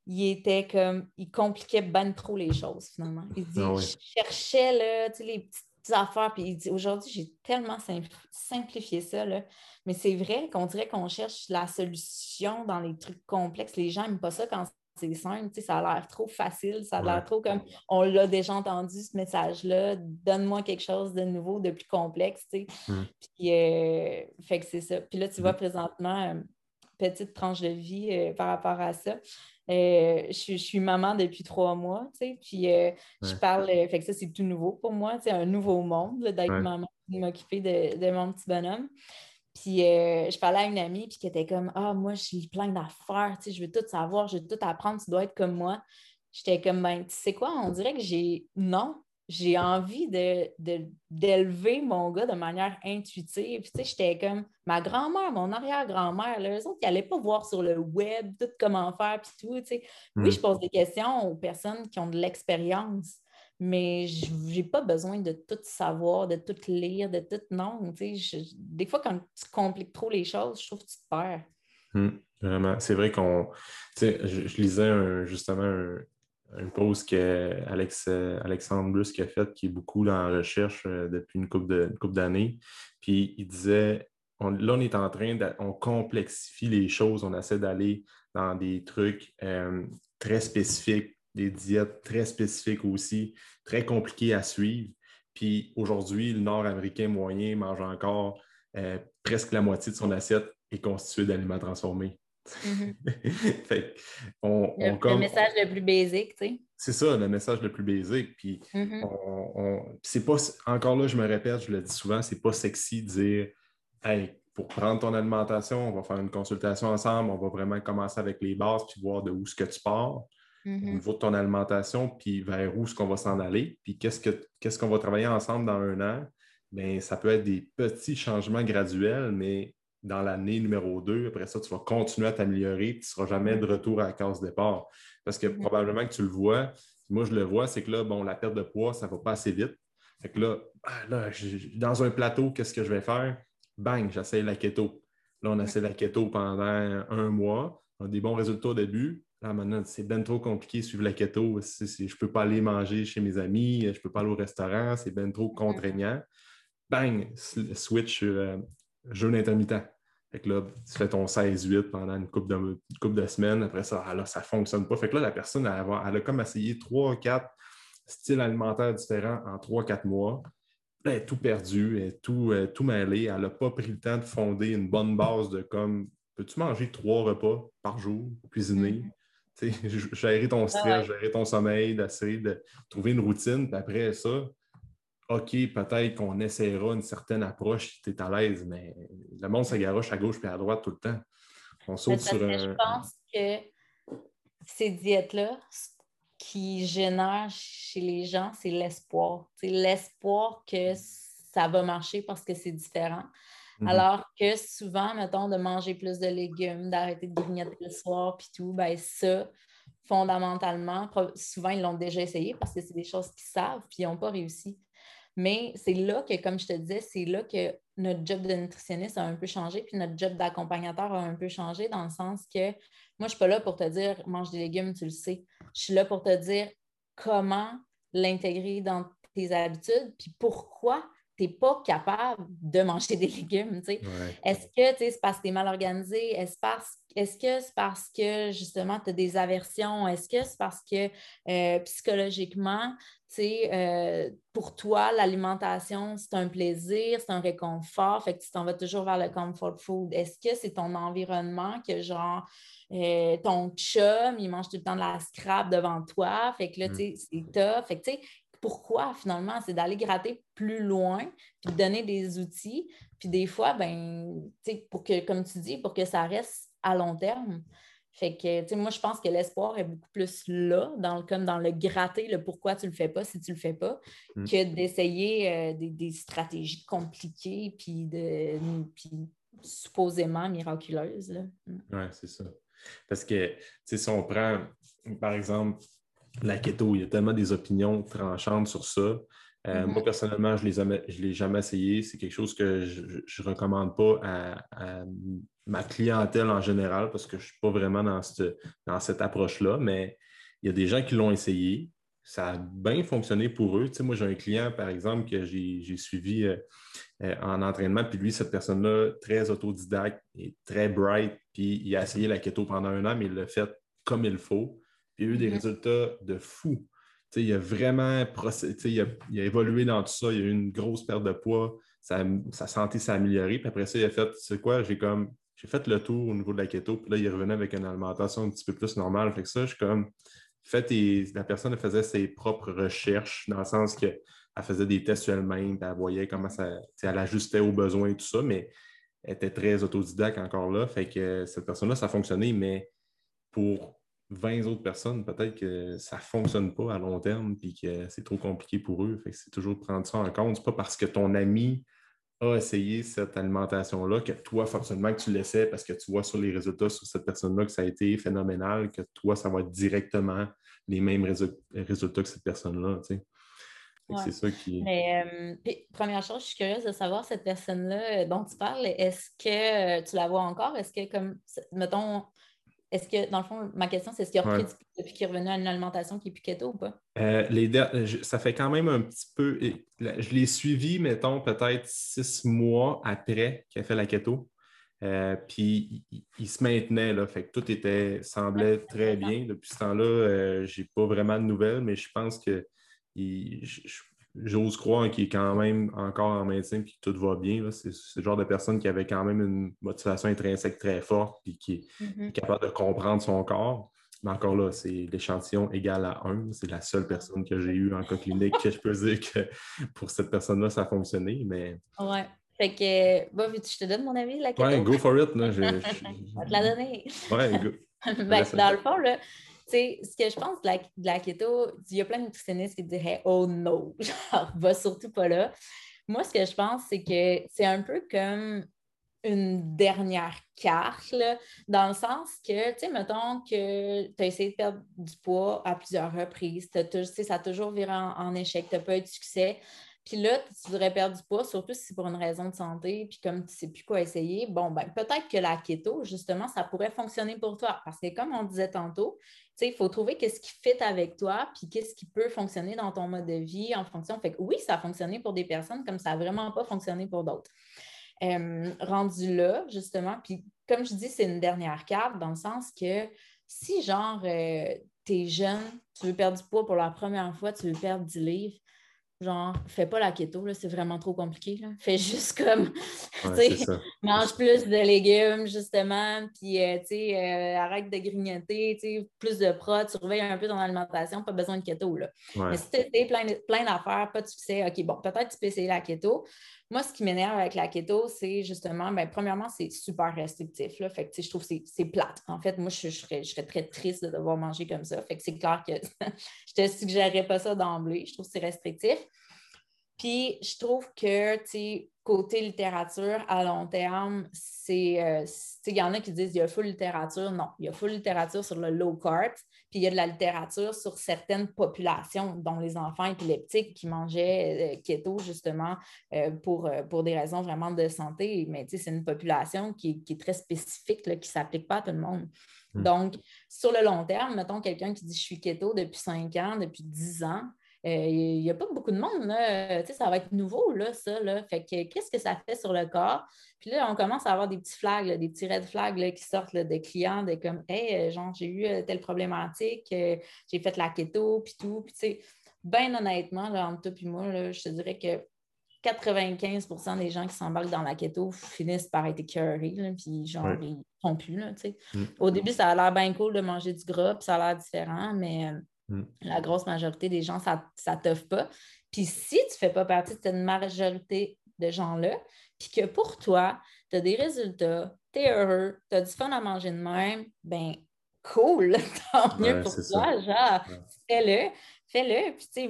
il était comme, il compliquait ben trop les choses finalement. Il dit, ah je cherchais là, les petites affaires, puis il dit, aujourd'hui, j'ai tellement simplifié ça, là. mais c'est vrai qu'on dirait qu'on cherche la solution dans les trucs complexes. Les gens n'aiment pas ça quand c'est simple, ça a l'air trop facile, ça a l'air trop comme, on l'a déjà entendu ce message-là, donne-moi quelque chose de nouveau, de plus complexe, tu sais. Hum. Puis, euh, fait que c'est ça. Puis là, tu vois présentement, euh, petite tranche de vie euh, par rapport à ça. Euh, je, suis maman depuis trois mois, tu sais, puis euh, je parle, euh, fait que ça, c'est tout nouveau pour moi, c'est un nouveau monde d'être maman, de m'occuper de, mon petit bonhomme. Puis je parlais à une amie, puis qui était comme Ah, moi, j'ai plein d'affaires, tu sais, je veux tout savoir, je veux tout apprendre, tu dois être comme moi. J'étais comme, ben, tu sais quoi, on dirait que j'ai. Non, j'ai envie de, d'élever mon gars de manière intuitive. tu sais, j'étais comme ma grand-mère, mon arrière-grand-mère, eux autres, ils n'allaient pas voir sur le web tout comment faire, puis tout, tu sais. Oui, hmm. je pose des questions aux personnes qui ont de l'expérience, mais je n'ai pas besoin de tout savoir, de tout lire, de tout... Non, tu sais, des fois, quand tu compliques trop les choses, je trouve que tu te perds. Hmm, vraiment. C'est vrai qu'on... Tu sais, je, je lisais justement un, une pause que Alex, euh, Alexandre Brusque a faite, qui est beaucoup dans la recherche euh, depuis une couple d'années. Puis il disait là, on est en train de, on complexifie les choses, on essaie d'aller dans des trucs euh, très spécifiques, des diètes très spécifiques aussi, très compliquées à suivre. Puis aujourd'hui, le Nord-Américain moyen mange encore presque la moitié de son assiette est constituée d'aliments transformés. Mm-hmm. le, message le plus basique, tu sais. C'est ça, le message le plus basique. Puis mm-hmm. c'est pas, encore là, je me répète, je le dis souvent, c'est pas sexy de dire Hey, pour prendre ton alimentation, on va faire une consultation ensemble, on va vraiment commencer avec les bases puis voir de où ce que tu pars au mm-hmm. niveau de ton alimentation, puis vers où est-ce qu'on va s'en aller, puis qu'est-ce qu'on va travailler ensemble dans un an. Bien, ça peut être des petits changements graduels, mais dans l'année numéro 2, après ça, tu vas continuer à t'améliorer, tu ne seras jamais de retour à la case départ. Parce que mm-hmm. probablement que tu le vois, moi je le vois, c'est que là, bon, la perte de poids, ça ne va pas assez vite. Fait que là, ah, là dans un plateau, qu'est-ce que je vais faire? Bang, j'essaie la keto. Là, on essaie la keto pendant un mois. On a des bons résultats au début. Là, maintenant, c'est bien trop compliqué de suivre la keto. je ne peux pas aller manger chez mes amis, je ne peux pas aller au restaurant, c'est bien trop contraignant. Bang, switch sur euh, jeûne intermittent. Fait que là, tu fais ton 16-8 pendant une couple de, couple de semaines. Après ça, ah ça ne fonctionne pas. Fait que là, la personne, elle, a, comme essayé 3-4 styles alimentaires différents en 3-4 mois. elle est tout perdu, elle est tout, euh, tout mêlé. Elle n'a pas pris le temps de fonder une bonne base de comme peux-tu manger trois repas par jour, cuisiner, mm-hmm. gérer ton stress, gérer ton sommeil, d'essayer de trouver une routine, puis après ça, OK, peut-être qu'on essaiera une certaine approche si tu es à l'aise, mais le monde s'agaroche à gauche et à droite tout le temps. On saute sur un... Je pense que ces diètes-là, ce qui génèrent chez les gens, c'est l'espoir. C'est l'espoir que ça va marcher parce que c'est différent. Mm-hmm. Alors que souvent, mettons, de manger plus de légumes, d'arrêter de grignoter le soir, puis tout, ben ça, fondamentalement, souvent, ils l'ont déjà essayé parce que c'est des choses qu'ils savent, puis ils n'ont pas réussi. Mais c'est là que, comme je te disais, c'est là que notre job de nutritionniste a un peu changé, puis notre job d'accompagnateur a un peu changé dans le sens que moi, je ne suis pas là pour te dire mange des légumes, tu le sais. Je suis là pour te dire comment l'intégrer dans tes habitudes, puis pourquoi n'es pas capable de manger des légumes. Est-ce que c'est parce que tu es mal organisé? Est-ce que c'est parce que justement tu as des aversions? Est-ce que c'est parce que euh, psychologiquement, euh, pour toi, l'alimentation, c'est un plaisir, c'est un réconfort, fait que tu t'en vas toujours vers le comfort food. Est-ce que c'est ton environnement que genre euh, ton chum, il mange tout le temps de la scrap devant toi, fait que là, mm. tu sais, c'est tough. Fait que tu sais, pourquoi finalement? C'est d'aller gratter plus loin, puis de donner des outils. Puis des fois, ben, pour que, comme tu dis, pour que ça reste à long terme. Fait que, moi, je pense que l'espoir est beaucoup plus là, dans le, comme dans le gratter, le pourquoi tu le fais pas si tu le fais pas, mm. que d'essayer euh, des, stratégies compliquées puis, de, supposément miraculeuses. Mm. Oui, c'est ça. Parce que, si on prend, par exemple, la keto, il y a tellement des opinions tranchantes sur ça. Euh, mm-hmm. Moi, personnellement, je ne l'ai jamais essayé. C'est quelque chose que je ne recommande pas à, ma clientèle en général parce que je ne suis pas vraiment dans cette, dans cette approche-là, mais il y a des gens qui l'ont essayé. Ça a bien fonctionné pour eux. Tu sais, moi, j'ai un client, par exemple, que j'ai suivi euh, euh, en entraînement, puis lui, cette personne-là, très autodidacte et très bright, puis il a essayé la keto pendant un an, mais il l'a fait comme il faut il a eu des mm-hmm. résultats de fou. il a vraiment il a, il a, évolué dans tout ça, il a eu une grosse perte de poids, sa, santé s'est améliorée. Puis après ça, il a fait, c'est quoi, j'ai comme j'ai fait le tour au niveau de la keto, puis là, il revenait avec une alimentation un petit peu plus normale. Fait que ça, je suis comme fait la personne faisait ses propres recherches, dans le sens qu'elle faisait des tests elle-même, elle voyait comment ça, elle ajustait aux besoins et tout ça, mais elle était très autodidacte encore là. Fait que cette personne-là, ça fonctionnait, mais pour 20 autres personnes, peut-être que ça ne fonctionne pas à long terme puis que c'est trop compliqué pour eux. c'est toujours prendre ça en compte. Ce n'est pas parce que ton ami a essayé cette alimentation-là que toi, forcément, que tu l'essaies parce que tu vois sur les résultats sur cette personne-là que ça a été phénoménal, que toi, ça va être directement les mêmes résultats que cette personne-là. C'est ça qui. Mais, euh, première chose, je suis curieuse de savoir cette personne-là dont tu parles, est-ce que tu la vois encore? Est-ce que, comme, mettons, est-ce que, dans le fond, ma question, c'est est-ce qu'il a repris depuis qu'il est revenu à une alimentation qui est plus keto ou pas? Euh, les ça fait quand même un petit peu. Je l'ai suivi, mettons, peut-être six mois après qu'il a fait la keto. Euh, puis il, se maintenait, là, fait que tout était, semblait très bien. Depuis ce temps-là, euh, je n'ai pas vraiment de nouvelles, mais je pense que j'ose croire qu'il est quand même encore en maintien et que tout va bien. C'est le genre de personne qui avait quand même une motivation intrinsèque très forte et qui est mm-hmm. capable de comprendre son corps. Mais encore là, c'est l'échantillon égal à 1. C'est la seule personne que j'ai eue en cas clinique que je peux dire que pour cette personne-là, ça a fonctionné. Mais... Ouais. Fait que, bah, je te donne mon avis, la Ouais, go for it. Là. Je, vais te la donner. Ouais, go. ben, dans le fond, là, ce que je pense de la, keto, il y a plein de nutritionnistes qui diraient Oh non, genre, va surtout pas là. Moi, ce que je pense, c'est que c'est un peu comme une dernière carte, dans le sens que, tu sais, mettons que tu as essayé de perdre du poids à plusieurs reprises, ça a toujours viré en, échec, tu n'as pas eu de succès. Puis là, tu voudrais perdre du poids, surtout si c'est pour une raison de santé, puis comme tu ne sais plus quoi essayer, bon, ben peut-être que la keto, justement, ça pourrait fonctionner pour toi. Parce que comme on disait tantôt, il faut trouver qu'est-ce qui fit avec toi, puis qu'est-ce qui peut fonctionner dans ton mode de vie en fonction. Fait que oui, ça a fonctionné pour des personnes comme ça n'a vraiment pas fonctionné pour d'autres. Euh, rendu là, justement, puis comme je dis, c'est une dernière carte dans le sens que si, genre, euh, tu es jeune, tu veux perdre du poids pour la première fois, tu veux perdre 10 livres, genre, fais pas la keto, c'est vraiment trop compliqué. Là. Fais juste comme, mange plus de légumes, justement, puis, euh, euh, arrête de grignoter, tu sais, plus de prod, surveille un peu ton alimentation, pas besoin de keto, là. Mais si tu plein, plein d'affaires, pas de succès, OK, bon, peut-être tu peux essayer la keto. Moi, ce qui m'énerve avec la keto, c'est justement, bien, premièrement, c'est super restrictif. Là, fait que, je trouve que c'est plate. En fait, moi, je, serais, je, serais, très triste de devoir manger comme ça. Fait que c'est clair que je te suggérerais pas ça d'emblée. Je trouve que c'est restrictif. Puis, je trouve que, côté littérature, à long terme, c'est. Euh, il y en a qui disent qu'il y a full littérature. Non, il y a full littérature sur le low carb, puis il y a de la littérature sur certaines populations, dont les enfants épileptiques qui mangeaient euh, keto, justement, euh, pour, pour des raisons vraiment de santé. Mais, tu sais, c'est une population qui, est très spécifique, qui ne s'applique pas à tout le monde. Hmm. Donc, sur le long terme, mettons quelqu'un qui dit je suis keto depuis 5 ans, depuis 10 ans, il euh, n'y a pas beaucoup de monde, là. ça va être nouveau, là, ça. Là. Fait que qu'est-ce que ça fait sur le corps? Puis là, on commence à avoir des petits flags, des petits red flags qui sortent des clients de comme Hey, euh, genre, j'ai eu euh, telle problématique, j'ai fait la keto, puis tout. Puis, tu sais, bien honnêtement, là, entre toi et moi, je te dirais que 95% des gens qui s'embarquent dans la keto finissent par être écœurés, puis genre, ils ne font plus, là, mm. Au début, ça a l'air bien cool de manger du gras, puis ça a l'air différent, mais Mm. La grosse majorité des gens, ça ne t'offre pas. Puis si tu ne fais pas partie de cette majorité de gens-là, puis que pour toi, tu as des résultats, tu es heureux, tu as du fun à manger de même, ben cool, tant mieux pour toi, genre, fais-le, fais-le, puis tu sais,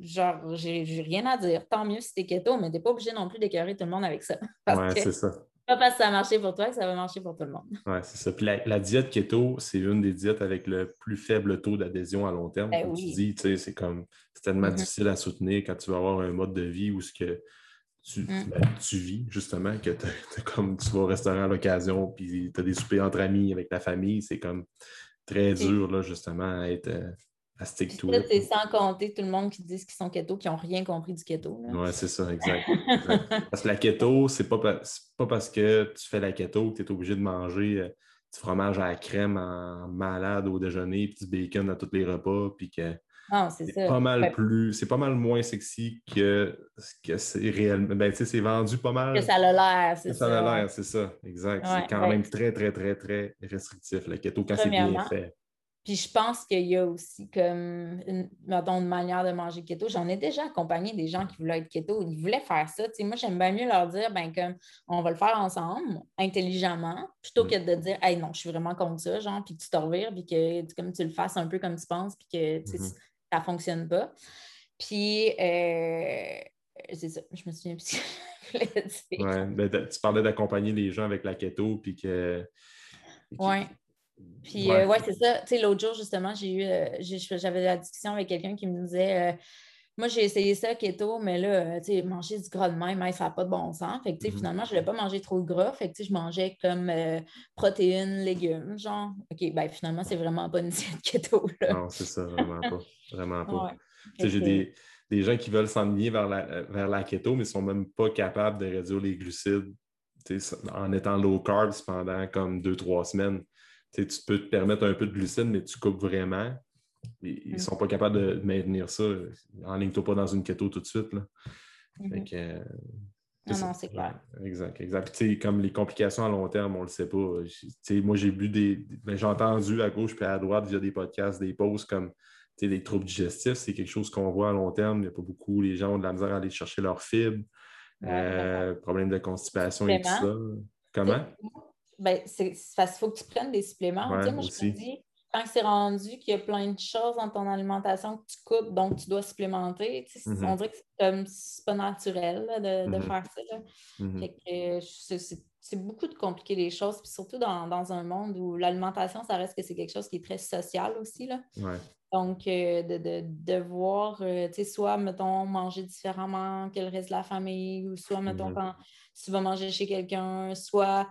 genre, j'ai rien à dire, tant mieux si t'es keto, mais t'es pas obligé non plus d'écœurer tout le monde avec ça. ouais, c'est ça. Pas parce que ça a marché pour toi que ça va marcher pour tout le monde. Oui, c'est ça. Puis la, diète keto, c'est une des diètes avec le plus faible taux d'adhésion à long terme. Ben comme tu dis, c'est comme c'est tellement mm-hmm. difficile à soutenir quand tu vas avoir un mode de vie où ce que tu, mm. ben, tu vis, justement, que comme tu vas au restaurant à l'occasion, puis tu as des soupers entre amis avec ta famille, c'est comme très dur, là, justement, à être. C'est sans compter tout le monde qui dit qu'ils sont keto, qui n'ont rien compris du keto. Oui, c'est ça, exact. parce que la keto, c'est pas, pas parce que tu fais la keto que tu es obligé de manger euh, du fromage à la crème en malade au déjeuner, puis du bacon à tous les repas, puis que c'est pas mal plus, c'est pas mal moins sexy que ce que c'est réellement. Ben, tu sais, c'est vendu pas mal. Que ça a l'air, c'est ça. Ça a l'air, c'est ça, exact. c'est quand même très, très, très, très restrictif, le keto, quand c'est bien fait. Puis je pense qu'il y a aussi comme une, une manière de manger keto. J'en ai déjà accompagné des gens qui voulaient être keto. Ils voulaient faire ça. moi, j'aime bien mieux leur dire ben comme on va le faire ensemble, intelligemment, plutôt que de dire Hey non, je suis vraiment contre ça, genre, puis que tu te revires, puis que comme tu le fasses un peu comme tu penses, puis que mm-hmm. ça ne fonctionne pas. Puis euh, c'est ça, je me souviens plus ce que je voulais dire. Ben, tu parlais d'accompagner les gens avec la keto, puis que. Oui. Puis, ouais, euh, c'est ça. Tu sais, l'autre jour, justement, j'ai eu, euh, j'avais la discussion avec quelqu'un qui me disait, euh, moi, j'ai essayé ça, keto, mais là, tu sais, manger du gras de même, ça n'a pas de bon sens. Fait que, tu sais, mm-hmm. finalement, je ne voulais pas manger trop de gras. Fait que, tu sais, je mangeais comme protéines, légumes, genre. OK, ben finalement, c'est vraiment pas une diète keto, là. Non, c'est ça, vraiment pas. Vraiment pas. Tu sais, j'ai des, des, gens qui veulent s'enligner vers la, vers la keto, mais ne sont même pas capables de réduire les glucides en étant low carb pendant comme deux, trois semaines tu peux te permettre un peu de glucides, mais tu coupes vraiment. ils ne mm. sont pas capables de maintenir ça. En ligne pas dans une keto tout de suite. Là. Mm-hmm. Euh, non, non, c'est clair. Exact, exact. comme les complications à long terme, on ne le sait pas. moi, j'ai bu des. Ben, j'ai entendu à gauche et à droite via des podcasts, des pauses comme des troubles digestifs. C'est quelque chose qu'on voit à long terme. Il n'y a pas beaucoup. Les gens ont de la misère à aller chercher leurs fibres. Euh, problème de constipation et tout ça. Comment? Ben, il faut que tu prennes des suppléments. moi, je me dis, quand c'est rendu qu'il y a plein de choses dans ton alimentation que tu coupes, donc tu dois supplémenter, mm-hmm. on dirait que c'est pas naturel de, mm-hmm. faire ça. Mm-hmm. c'est beaucoup de compliquer les choses, puis surtout dans, un monde où l'alimentation, ça reste que c'est quelque chose qui est très social aussi. Là. Donc, euh, de, de, de, voir, euh, tu sais, soit, mettons, manger différemment que le reste de la famille, ou soit, mettons, quand tu vas manger chez quelqu'un, soit,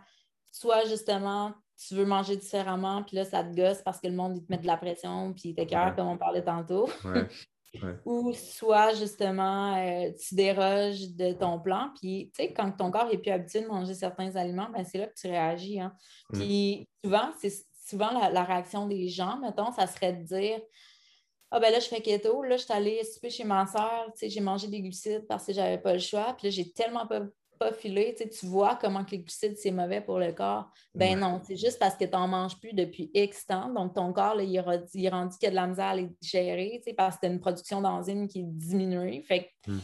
soit justement, tu veux manger différemment, puis là, ça te gosse parce que le monde, il te met de la pression, puis il t'écœure, comme on parlait tantôt. Ou soit, justement, euh, tu déroges de ton plan, puis, tu sais, quand ton corps est plus habitué de manger certains aliments, ben, c'est là que tu réagis. Hein. Mm. Puis, souvent, c'est souvent la, réaction des gens, mettons, ça serait de dire Ah, ben là, je fais keto, là, je suis allée souper chez ma soeur, tu sais, j'ai mangé des glucides parce que j'avais pas le choix, puis là, j'ai tellement pas pas filé, tu, vois comment que les glucides, c'est mauvais pour le corps. Ben non, c'est juste parce que tu n'en manges plus depuis X temps. Donc, ton corps, il, est rendu qu'il y a de la misère à les digérer, parce que tu as une production d'enzymes qui est diminuée. Fait que, hmm.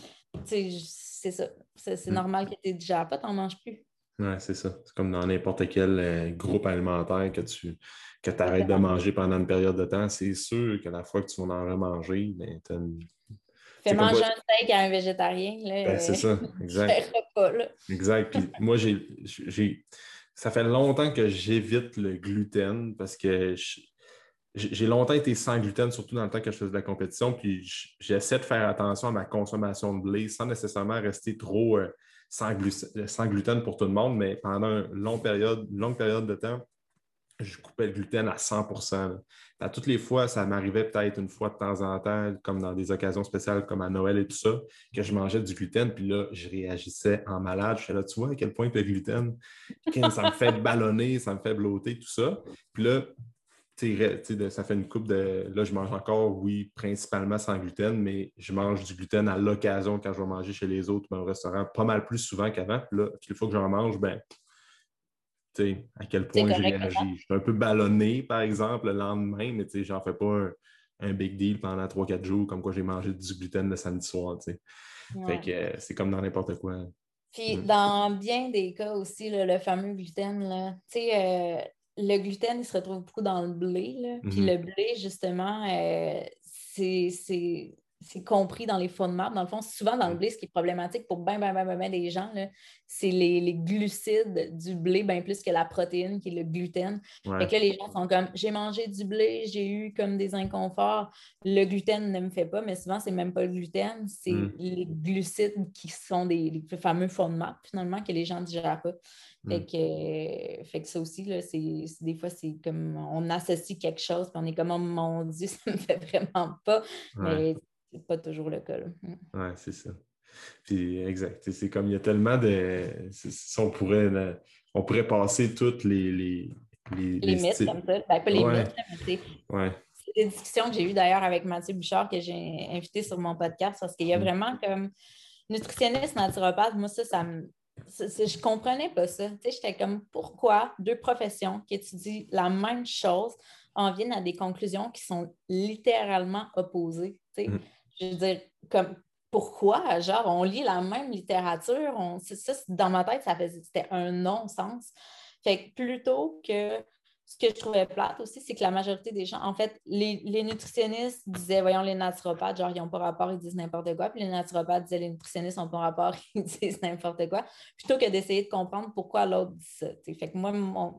c'est ça. C'est hmm. normal que tu déjà pas, tu n'en manges plus. Oui, c'est ça. C'est comme dans n'importe quel euh, groupe alimentaire que tu que arrêtes de manger pendant une période de temps. C'est sûr que la fois que tu vas en remanger, ben, tu as une Fais manger un steak à un végétarien. Ben, c'est ça, exact. exact. Puis moi, j'ai, ça fait longtemps que j'évite le gluten parce que j'ai longtemps été sans gluten, surtout dans le temps que je faisais de la compétition. Puis j'essaie de faire attention à ma consommation de blé sans nécessairement rester trop euh, sans, gluten pour tout le monde. Mais pendant une longue période, une longue période de temps, je coupais le gluten à 100 À toutes les fois, ça m'arrivait peut-être une fois de temps en temps, comme dans des occasions spéciales comme à Noël et tout ça, que je mangeais du gluten, puis là, je réagissais en malade. Je suis là, tu vois à quel point le gluten, ça me fait ballonner, ça me fait blotter, tout ça. Puis là, ça fait une coupe de. Là, je mange encore, oui, principalement sans gluten, mais je mange du gluten à l'occasion quand je vais manger chez les autres, au restaurant, pas mal plus souvent qu'avant. Puis là, toutes les fois que j'en mange, ben, à quel point j'ai réagi. Je suis un peu ballonné, par exemple, le lendemain, mais j'en fais pas un, big deal pendant 3-4 jours, comme quoi j'ai mangé du gluten le samedi soir. Fait que euh, c'est comme dans n'importe quoi. Puis dans bien des cas aussi, le fameux gluten, là, euh, le gluten, il se retrouve beaucoup dans le blé. Là. Puis mm-hmm. le blé, justement, euh, c'est c'est compris dans les fonds de marbre. Dans le fond, souvent dans le blé, ce qui est problématique pour bien, bien, bien, bien des gens, c'est les, glucides du blé, bien plus que la protéine, qui est le gluten. Fait que là, les gens sont comme j'ai mangé du blé, j'ai eu comme des inconforts. Le gluten ne me fait pas, mais souvent, c'est même pas le gluten, c'est hmm. les glucides qui sont des fameux fonds de marbre, finalement, que les gens ne digèrent pas. Fait, hmm. que, fait que ça aussi, là, c'est, des fois, c'est comme on associe quelque chose, puis on est comme, oh mon Dieu, ça ne me fait vraiment pas. Mais c'est pas toujours le cas. Mm. Oui, c'est ça. Puis, exact. C'est comme il y a tellement de. on, pourrait, on pourrait passer toutes les. Les, les, mythes comme ça. Ben, pas les mythes, mais ouais. c'est des discussions que j'ai eues d'ailleurs avec Mathieu Bouchard que j'ai invité sur mon podcast parce qu'il y a mm. vraiment comme nutritionniste, naturopathe, moi, ça, ça me. je comprenais pas ça. J'étais comme pourquoi deux professions qui étudient la même chose en viennent à des conclusions qui sont littéralement opposées? Mm je veux dire, comme pourquoi? Genre, on lit la même littérature, on, ça, dans ma tête, ça faisait, c'était un non-sens. Fait que plutôt que ce que je trouvais plate aussi, c'est que la majorité des gens, en fait, les, nutritionnistes disaient, voyons, les naturopathes, genre, ils n'ont pas rapport, ils disent n'importe quoi. Puis les naturopathes disaient, les nutritionnistes n'ont pas rapport, ils disent n'importe quoi. Plutôt que d'essayer de comprendre pourquoi l'autre dit ça. Fait que moi,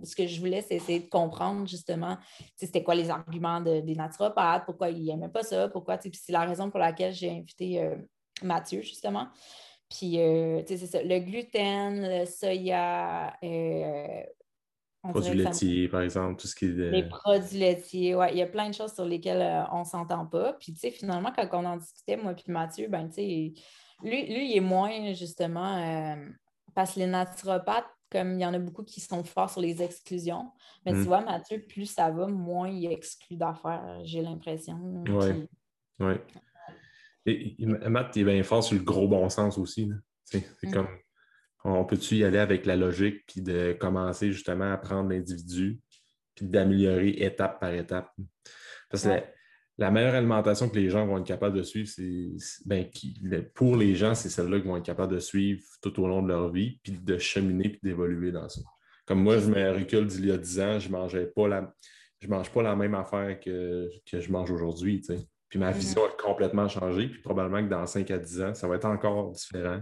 ce que je voulais, c'est essayer de comprendre, justement, c'était quoi les arguments des naturopathes, pourquoi ils n'aimaient pas ça, pourquoi, puis c'est la raison pour laquelle j'ai invité euh, Mathieu, justement. Puis, euh, c'est ça, le gluten, le soya, euh, produits laitiers, par exemple, tout ce qui est. Les produits laitiers, oui. Il y a plein de choses sur lesquelles euh, on ne s'entend pas. Puis, tu sais, finalement, quand on en discutait, moi puis Mathieu, ben, tu sais, lui, lui, il est moins, justement, euh, parce que les naturopathes, comme il y en a beaucoup qui sont forts sur les exclusions, mais tu mm. vois, Mathieu, plus ça va, moins il exclut d'affaires, j'ai l'impression. Oui. Oui. Et, Matt, il est bien fort sur le gros bon sens aussi. C'est mm. comme on peut-tu y aller avec la logique puis de commencer justement à prendre l'individu puis d'améliorer étape par étape? Parce que la, meilleure alimentation que les gens vont être capables de suivre, c'est ben, pour les gens, c'est celle-là qu'ils vont être capables de suivre tout au long de leur vie, puis de cheminer puis d'évoluer dans ça. Comme moi, je me recule d'il y a 10 ans, je mangeais pas la. Je mange pas la même affaire que, que je mange aujourd'hui. Puis ma mm-hmm. vision a complètement changé. Puis probablement que dans 5 à 10 ans, ça va être encore différent.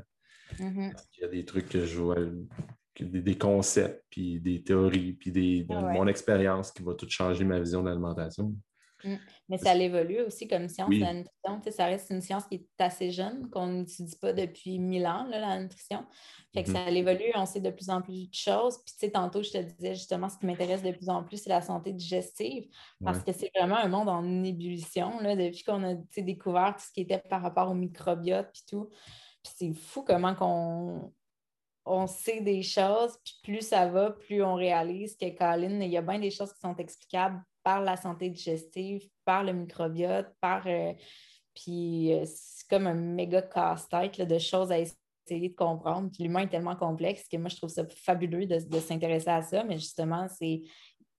Mm-hmm. Il y a des trucs que je vois, des, concepts, puis des théories, puis des, mon expérience qui va tout changer ma vision de l'alimentation. Mm. Mais ça évolue aussi comme science, la nutrition. Ça reste une science qui est assez jeune, qu'on n'étudie pas depuis mille ans, la nutrition. Fait que mm-hmm. ça évolue, on sait de plus en plus de choses. Puis, tu sais, tantôt, je te disais justement, ce qui m'intéresse de plus en plus, c'est la santé digestive, parce que c'est vraiment un monde en ébullition, là, depuis qu'on a découvert tout ce qui était par rapport au microbiote, puis tout. Puis c'est fou comment qu'on on sait des choses, puis plus ça va, plus on réalise que Colin, il y a bien des choses qui sont explicables par la santé digestive, par le microbiote, par. Euh, puis euh, c'est comme un méga casse-tête de choses à essayer de comprendre. l'humain est tellement complexe que moi, je trouve ça fabuleux de, s'intéresser à ça, mais justement, c'est.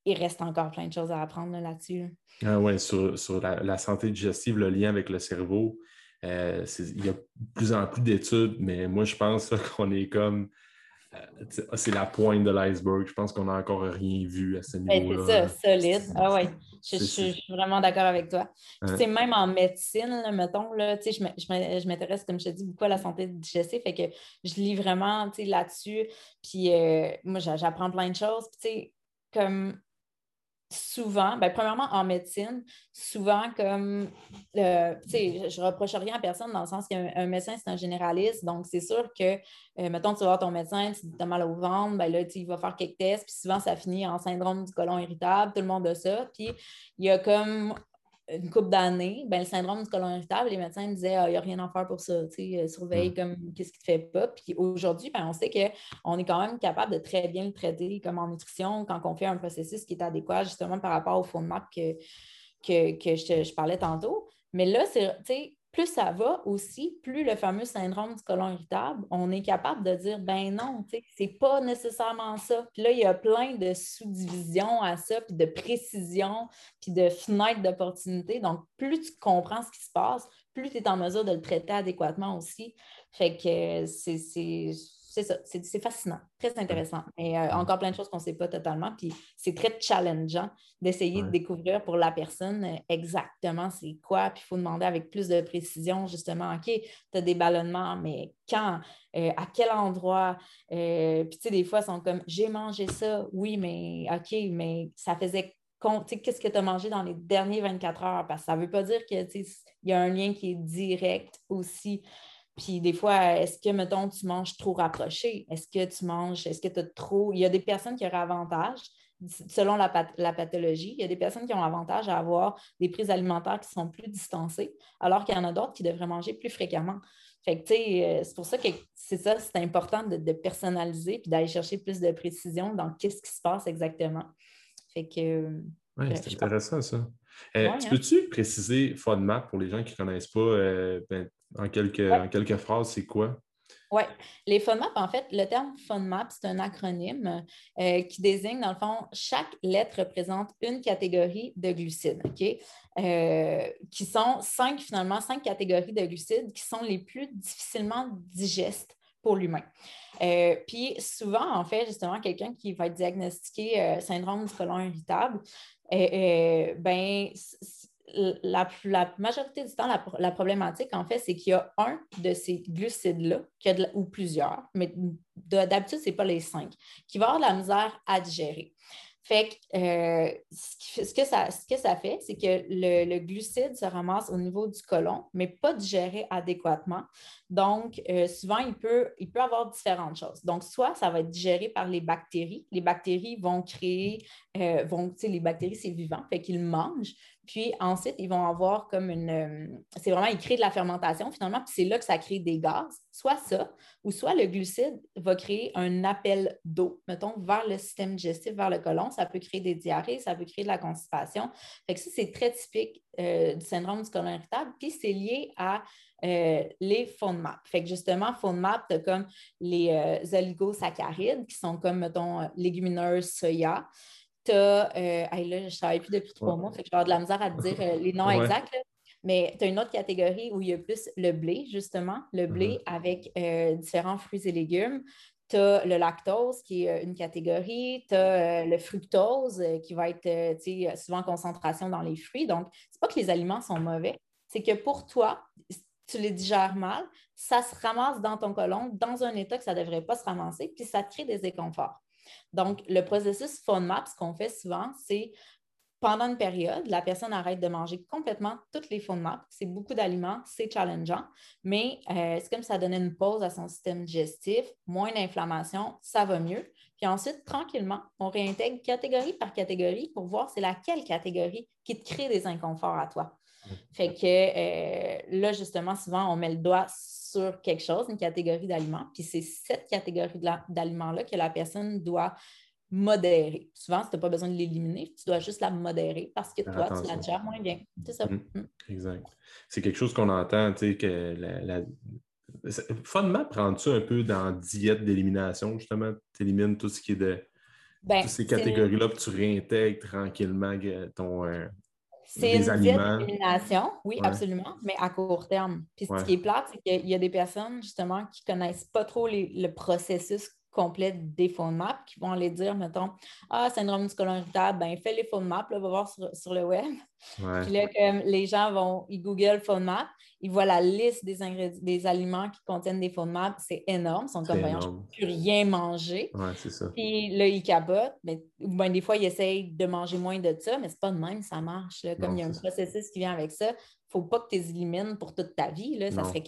Il reste encore plein de choses à apprendre là-dessus. ah oui, sur, la, santé digestive, le lien avec le cerveau, euh, il y a de plus en plus d'études, mais moi, je pense qu'on est comme. Euh, c'est la pointe de l'iceberg. Je pense qu'on n'a encore rien vu à ce ben, niveau-là. c'est ça, solide. Ah ouais. Je, suis vraiment d'accord avec toi. C'est même en médecine, mettons, là, je, je m'intéresse, comme je te dis, beaucoup à la santé digestive. Fait que je lis vraiment là-dessus. Puis euh, moi, j'apprends plein de choses. Puis, comme souvent, ben, premièrement, en médecine, souvent comme, tu sais, je ne reproche rien à personne dans le sens qu'un médecin, c'est un généraliste. Donc, c'est sûr que, euh, mettons, tu vas voir ton médecin, tu as mal au ventre, ben là, il va faire quelques tests, puis souvent, ça finit en syndrome du côlon irritable, tout le monde a ça. Puis, il y a comme une couple d'années, ben, le syndrome du côlon irritable, les médecins disaient ah, il n'y a rien à faire pour ça, euh, surveille mm. comme qu'est-ce qui ne te fait pas. Puis aujourd'hui, ben, on sait qu'on est quand même capable de très bien le traiter comme en nutrition quand on fait un processus qui est adéquat justement par rapport au fond de map que, que, je, je, parlais tantôt. Mais là, c'est plus ça va aussi, plus le fameux syndrome du côlon irritable, on est capable de dire ben non, c'est pas nécessairement ça. Puis là, il y a plein de sous-divisions à ça, puis de précision, puis de fenêtres d'opportunité. Donc, plus tu comprends ce qui se passe, plus tu es en mesure de le traiter adéquatement aussi. Fait que c'est c'est ça, c'est fascinant, très intéressant. Et euh, encore plein de choses qu'on ne sait pas totalement. Puis c'est très challengeant d'essayer de découvrir pour la personne euh, exactement c'est quoi. Puis il faut demander avec plus de précision, justement, OK, tu as des ballonnements, mais quand, euh, à quel endroit? puis tu sais, des fois, ils sont comme j'ai mangé ça, oui, mais OK, mais ça faisait qu'est-ce que tu as mangé dans les dernières 24 heures, parce que ça ne veut pas dire qu'il y a un lien qui est direct aussi. Puis des fois, est-ce que, mettons, tu manges trop rapproché? Est-ce que tu manges, est-ce que tu as trop? Il y a des personnes qui auraient avantage, selon la, pathologie, il y a des personnes qui ont avantage à avoir des prises alimentaires qui sont plus distancées, alors qu'il y en a d'autres qui devraient manger plus fréquemment. Fait que, tu sais, euh, c'est pour ça que c'est ça, c'est important de, personnaliser puis d'aller chercher plus de précision dans qu'est-ce qui se passe exactement. Fait que. Oui, c'est intéressant ça. Euh, tu hein? peux-tu préciser FODMAP pour les gens qui ne connaissent pas euh, ben, en quelques, quelques phrases, c'est quoi? Oui, les FODMAP, en fait, le terme FODMAP, c'est un acronyme euh, qui désigne, dans le fond, chaque lettre représente une catégorie de glucides, OK? Euh, qui sont cinq, finalement, cinq catégories de glucides qui sont les plus difficilement digestes pour l'humain. Euh, puis souvent, en fait, justement, quelqu'un qui va être diagnostiqué syndrome du côlon irritable, ben, la, majorité du temps, la, problématique, en fait, c'est qu'il y a un de ces glucides-là, ou plusieurs, mais d'habitude, ce n'est pas les cinq, qui va avoir de la misère à digérer. Fait que, euh, ce, que ça, ce que ça fait, c'est que le, glucide se ramasse au niveau du côlon, mais pas digéré adéquatement. Donc, euh, souvent, il peut, il peut avoir différentes choses. Donc, soit ça va être digéré par les bactéries. Les bactéries vont créer, euh, vont, les bactéries, c'est vivant, fait qu'ils mangent, Puis ensuite, ils vont avoir comme une. Euh, c'est vraiment, ils créent de la fermentation finalement, puis c'est là que ça crée des gaz. Soit ça, ou soit le glucide va créer un appel d'eau, mettons, vers le système digestif, vers le côlon. Ça peut créer des diarrhées, ça peut créer de la constipation. Fait que ça, c'est très typique euh, du syndrome du côlon irritable. Puis c'est lié à euh, les FODMAP. Fait que justement, FODMAP, tu as comme les euh, oligosaccharides qui sont comme, mettons, légumineuses, soya. Tu as, euh, là, je ne travaille plus depuis trois mois, fait que je vais avoir de la misère à te dire les noms exacts. Mais tu as une autre catégorie où il y a plus le blé, justement, le blé mm-hmm. avec différents fruits et légumes. Tu as le lactose, qui est une catégorie. Tu as le fructose, qui va être souvent en concentration dans les fruits. Donc, ce n'est pas que les aliments sont mauvais, c'est que pour toi, tu les digères mal, ça se ramasse dans ton côlon dans un état que ça ne devrait pas se ramasser, puis ça te crée des inconforts. Donc, le processus FODMAP, ce qu'on fait souvent, c'est pendant une période, la personne arrête de manger complètement toutes les FODMAP. C'est beaucoup d'aliments, c'est challengeant, mais euh, c'est comme ça donnait une pause à son système digestif, moins d'inflammation, ça va mieux. Puis ensuite, tranquillement, on réintègre catégorie par catégorie pour voir c'est laquelle catégorie qui te crée des inconforts à toi. Fait que euh, là, justement, souvent, on met le doigt sur quelque chose, une catégorie d'aliments, puis c'est cette catégorie d'aliments-là que la personne doit modérer. Souvent, si tu n'as pas besoin de l'éliminer, tu dois juste la modérer parce que toi, tu la gères moins bien. C'est ça. Mm-hmm. Mm. Exact. C'est quelque chose qu'on entend, tu sais, que la, la... prends-tu un peu dans diète d'élimination, justement? Tu élimines tout ce qui est de... Ben, toutes ces catégories-là, puis tu réintègres tranquillement ton, euh, c'est une d'élimination, oui, absolument, mais à court terme. Puis ce qui est plate, c'est qu'il y a des personnes, justement, qui ne connaissent pas trop le processus complet des phone maps qui vont aller dire, mettons, Ah, syndrome du côlon irritable, ben fais les phone maps, là, va voir sur, le web. Puis là, comme les gens vont, ils Google phone map, ils voient la liste des ingrédients, des aliments qui contiennent des phone maps, c'est énorme. Ils sont comme, voyons, je ne peux plus rien manger. Ouais, c'est ça. Puis là, ils cabotent. Mais, ben, des fois, ils essayent de manger moins de ça, mais c'est pas de même, ça marche. Là. Comme il y a un processus qui vient avec ça, faut pas que tu les élimines pour toute ta vie. Là. Ça, serait,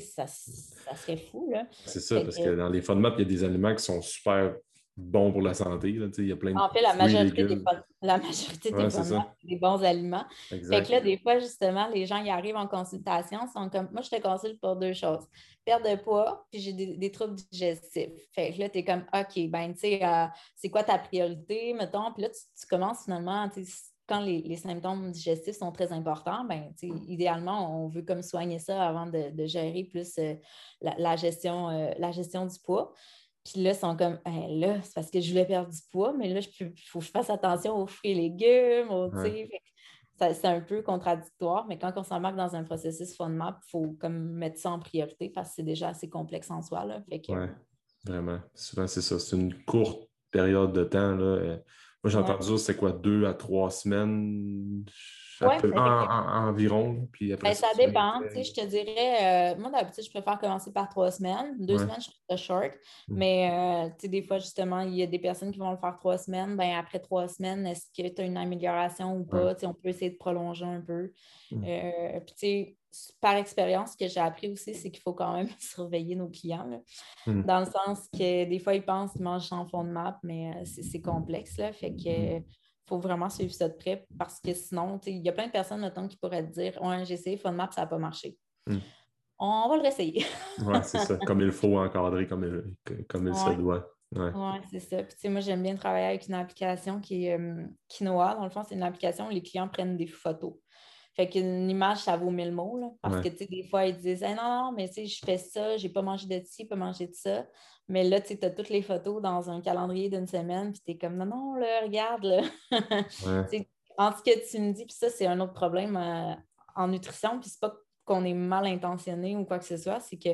ça, ça serait fou. C'est ça, parce que dans les FODMAP, il y a des aliments qui sont super bons pour la santé. Là. Il y a plein en fait, la majorité des, la majorité des c'est des bons aliments. Fait que là, des fois, justement, les gens qui arrivent en consultation sont comme Moi, je te consulte pour deux choses. Perte de poids, puis j'ai des, troubles digestifs. Fait que là, tu es comme OK, ben, tu sais, euh, c'est quoi ta priorité, mettons? Puis là, tu, tu commences finalement, quand les, symptômes digestifs sont très importants, ben, idéalement, on veut comme soigner ça avant de, gérer plus euh, la, gestion, euh, la gestion du poids. Puis là, ils sont comme, là, c'est parce que je voulais perdre du poids, mais là, il faut que je fasse attention aux fruits et légumes, C'est un peu contradictoire, mais quand on s'embarque dans un processus FODMAP, il faut comme mettre ça en priorité parce que c'est déjà assez complexe en soi. Là. Oui, vraiment. Souvent, c'est ça. C'est une courte période de temps. Là. Moi, j'ai entendu dire, c'est quoi, deux à trois semaines environ. Puis après, ben, ça, dépend. Je te dirais, euh, moi, d'habitude, je préfère commencer par trois semaines. Deux semaines, je trouve ça short. Mm. Mais euh, des fois, justement, il y a des personnes qui vont le faire trois semaines. Ben, après trois semaines, est-ce que tu as une amélioration ou pas? On peut essayer de prolonger un peu. Mm. Euh, puis, par expérience, ce que j'ai appris aussi, c'est qu'il faut quand même surveiller nos clients. Mm. Dans le sens que des fois, ils pensent qu'ils mangent sans fond de map, mais euh, c'est complexe. Là, fait que il mm. faut vraiment suivre ça de près parce que sinon, il y a plein de personnes mettons, qui pourraient te dire Ouais, j'ai essayé fond de map, ça n'a pas marché. Mm. On va le réessayer. oui, c'est ça. Comme il faut encadrer, comme il, comme il se doit. Oui, ouais, c'est ça. Puis, moi, j'aime bien travailler avec une application qui est euh, Quinoa. Dans le fond, c'est une application où les clients prennent des photos. Fait qu'une image, ça vaut mille mots. Là, parce que, des fois, ils disent non, non, mais je fais ça, j'ai pas mangé de ci, pas mangé de ça. Mais là, tu as toutes les photos dans un calendrier d'une semaine, puis tu es comme non, non, là, regarde, là. en ce que tu me dis, puis ça, c'est un autre problème euh, en nutrition, puis c'est pas qu'on est mal intentionné ou quoi que ce soit, c'est que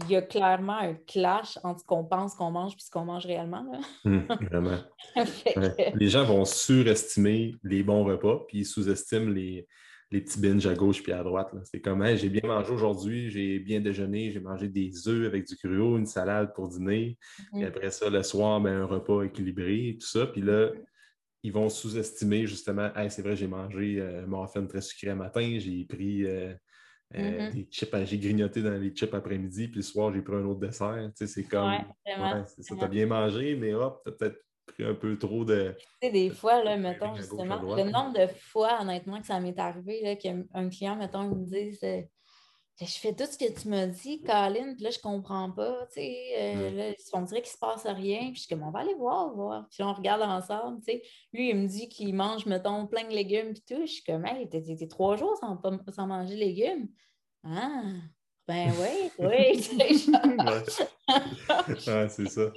il y a clairement un clash entre ce qu'on pense qu'on mange et ce qu'on mange réellement. Là. Hum, vraiment. Les gens vont surestimer les bons repas, puis ils sous-estiment les, les petits binges à gauche puis à droite. C'est comme, j'ai bien mangé aujourd'hui, j'ai bien déjeuné, j'ai mangé des œufs avec du cruau, une salade pour dîner. Et mhm. après ça, le soir, ben, un repas équilibré, tout ça. Puis là, ils vont sous-estimer justement, c'est vrai, j'ai mangé euh, mon muffin très sucré matin, j'ai pris euh, euh, mhm. des chips, j'ai grignoté dans les chips après-midi, puis le soir, j'ai pris un autre dessert. c'est comme, ouais, ça, t'as bien mangé, mais hop, t'as peut-être pris un peu trop de. Tu sais, des fois, là, mettons, justement, le nombre de fois, honnêtement, que ça m'est arrivé, qu'un client, mettons, il me dise euh, Je fais tout ce que tu m'as dit, Colin, puis là, je comprends pas, tu sais. Euh, là, on dirait qu'il se passe rien, puis je suis comme, on va aller voir, voir. Puis on regarde ensemble, tu sais. Lui, il me dit qu'il mange, mettons, plein de légumes, puis tout. Je suis comme, hey, t'es trois jours sans, sans manger de légumes. Ah, ben oui, oui. ouais, c'est ça.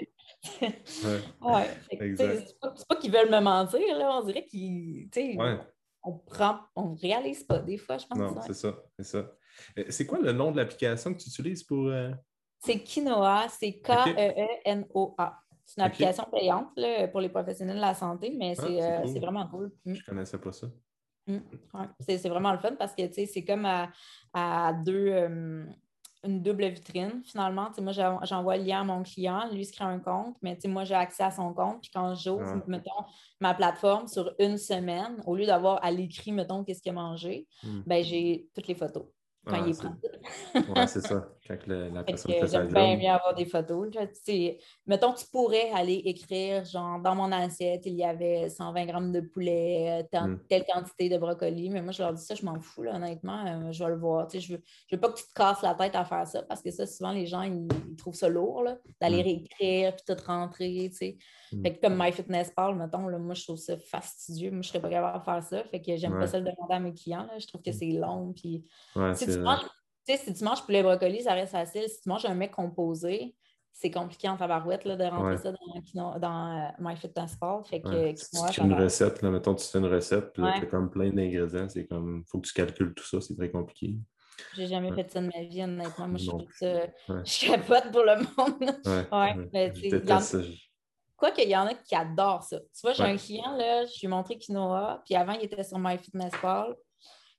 Ouais. C'est pas, pas qu'ils veulent me mentir, là. On dirait qu'ils. Ouais. On prend, on réalise pas des fois, je pense. Non, c'est ça, c'est ça. Euh, c'est quoi le nom de l'application que tu utilises pour. Euh? C'est Kinoa, c'est K-E-E-N-O-A. C'est une application payante là, pour les professionnels de la santé, mais ah, c'est euh, vraiment cool. Je ne connaissais pas ça. Mm. C'est vraiment le fun parce que c'est comme à, deux, euh, une double vitrine finalement. moi, j'envoie le lien à mon client, lui se crée un compte, mais moi, j'ai accès à son compte. Puis quand j'ouvre, mettons, ma plateforme sur une semaine, au lieu d'avoir à l'écrit, mettons, qu'est-ce qu'il a mangé, mm. ben, j'ai toutes les photos quand ah, il est prend. oui, c'est ça. Quand la personne fait, J'aime bien mieux avoir des photos. mettons, tu pourrais aller écrire, genre, dans mon assiette, il y avait 120 grammes de poulet, euh, hmm. telle quantité de brocoli. Mais moi, je leur dis ça, je m'en fous, honnêtement. Euh, je vais le voir. je veux, je veux pas que tu te casses la tête à faire ça parce que ça, souvent, les gens, ils, trouvent ça lourd, d'aller hmm. réécrire puis tout rentrer. Fait hmm. que comme MyFitnessPal, mettons, là, moi, je trouve ça fastidieux. Moi, je serais pas capable de faire ça. Fait que j'aime pas ça le demander à mes clients. Je trouve que c'est long. Puis tu si tu manges poulet brocoli, ça reste facile. Si tu manges un mec composé, c'est compliqué en tabarouette là, de rentrer ça dans, dans uh, MyFitnessPal. Fait que, si tu fais une recette, là, mettons, tu fais une recette, puis tu as comme plein d'ingrédients, c'est comme, faut que tu calcules tout ça, c'est très compliqué. J'ai jamais fait ça de ma vie, honnêtement. Moi, je suis je capote pour le monde. ouais, mais Quoi qu'il y en a qui adorent ça. Tu vois, j'ai un client, là, je lui ai montré Quinoa, puis avant, il était sur MyFitnessPal.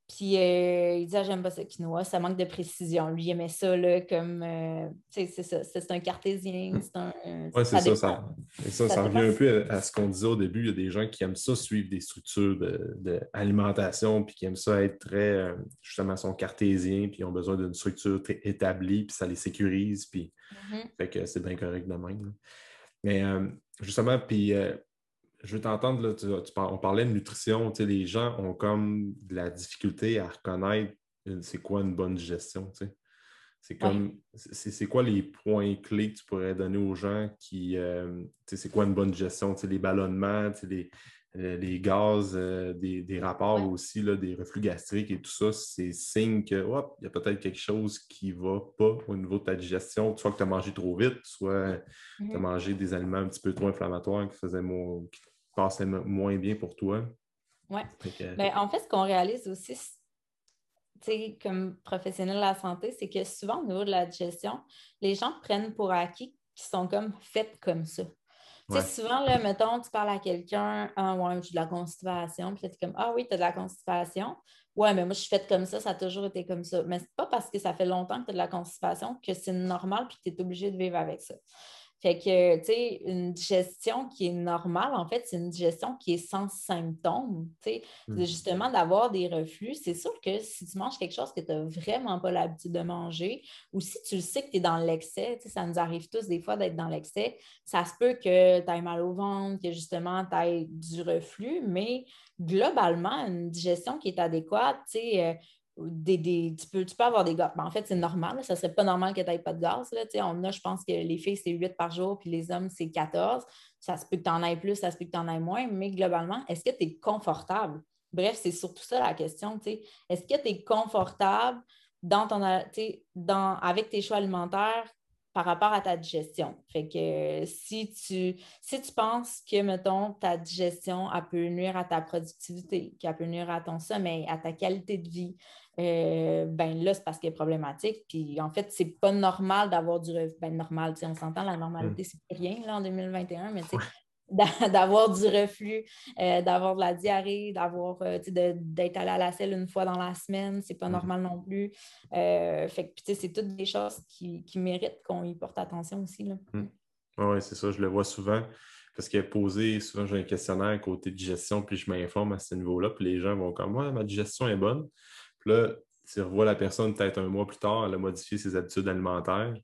Puis euh, il disait, ah, j'aime pas ce quinoa, ça manque de précision. Lui, il aimait ça, là, comme, euh, c'est ça, c'est un cartésien, c'est un... Oui, c'est ça, ça, ça, ça, revient un peu à, ce qu'on disait au début. Il y a des gens qui aiment ça, suivre des structures d'alimentation, de, puis qui aiment ça être très, euh, justement, sont cartésiens, puis ils ont besoin d'une structure très établie, puis ça les sécurise, puis mm-hmm. fait que c'est bien correct de même. Mais justement, puis je veux t'entendre, on parlait de nutrition, les gens ont comme de la difficulté à reconnaître c'est quoi une bonne gestion. C'est comme, c'est quoi les points clés que tu pourrais donner aux gens qui, euh, c'est quoi une bonne gestion, les ballonnements, les, euh, les gaz, euh, des, rapports aussi, là, des reflux gastriques et tout ça, c'est signe que, il y a peut-être quelque chose qui ne va pas au niveau de ta digestion, soit que tu as mangé trop vite, soit tu as mm-hmm. mangé des aliments un petit peu trop inflammatoires qui faisaient mon, passait moins bien pour toi. Oui. Ben, en fait, ce qu'on réalise aussi, comme professionnel de la santé, c'est que souvent, au niveau de la digestion, les gens prennent pour acquis qu'ils sont comme faits comme ça. Souvent, là, mettons, tu parles à quelqu'un, ah ouais, j'ai de la constipation, puis tu es comme, ah oui, tu as de la constipation. Ouais, mais moi, je suis faite comme ça, ça a toujours été comme ça. Mais c'est pas parce que ça fait longtemps que tu as de la constipation que c'est normal puis que tu es obligé de vivre avec ça. Fait que, tu sais, une digestion qui est normale, en fait, c'est une digestion qui est sans symptômes. Tu sais, mmh. justement, d'avoir des reflux, c'est sûr que si tu manges quelque chose que tu n'as vraiment pas l'habitude de manger, ou si tu le sais que tu es dans l'excès, tu sais, ça nous arrive tous des fois d'être dans l'excès, ça se peut que tu aies mal au ventre, que justement tu aies du reflux, mais globalement, une digestion qui est adéquate, tu sais, euh, des, tu, peux, tu peux avoir des gaz. Ben, en fait, c'est normal. Ça ne serait pas normal que tu n'aies pas de gaz. Là. On a, je pense que les filles, c'est 8 par jour, puis les hommes, c'est 14. Ça se peut que tu en aies plus, ça se peut que tu en aies moins, mais globalement, est-ce que tu es confortable? Bref, c'est surtout ça la question. Est-ce que tu es confortable dans ton, dans, avec tes choix alimentaires par rapport à ta digestion. Fait que si tu, si tu penses que, mettons, ta digestion, elle peut nuire à ta productivité, qu'elle peut nuire à ton sommeil, à ta qualité de vie, euh, ben là, c'est parce qu'elle est problématique. Puis en fait, c'est pas normal d'avoir du reflux. Ben normal, on s'entend, la normalité, mm. c'est rien là, en 2021, mais d'avoir du reflux, euh, d'avoir de la diarrhée, d'avoir euh, d'être allé à la selle une fois dans la semaine, c'est pas mm. normal non plus. fait que c'est toutes des choses qui, méritent qu'on y porte attention aussi. Mm. Oui, c'est ça, je le vois souvent. Parce qu'il a posé, souvent j'ai un questionnaire côté digestion, puis je m'informe à ce niveau-là, puis les gens vont comme Ouais, ma digestion est bonne. Puis là, tu revois la personne peut-être un mois plus tard, elle a modifié ses habitudes alimentaires.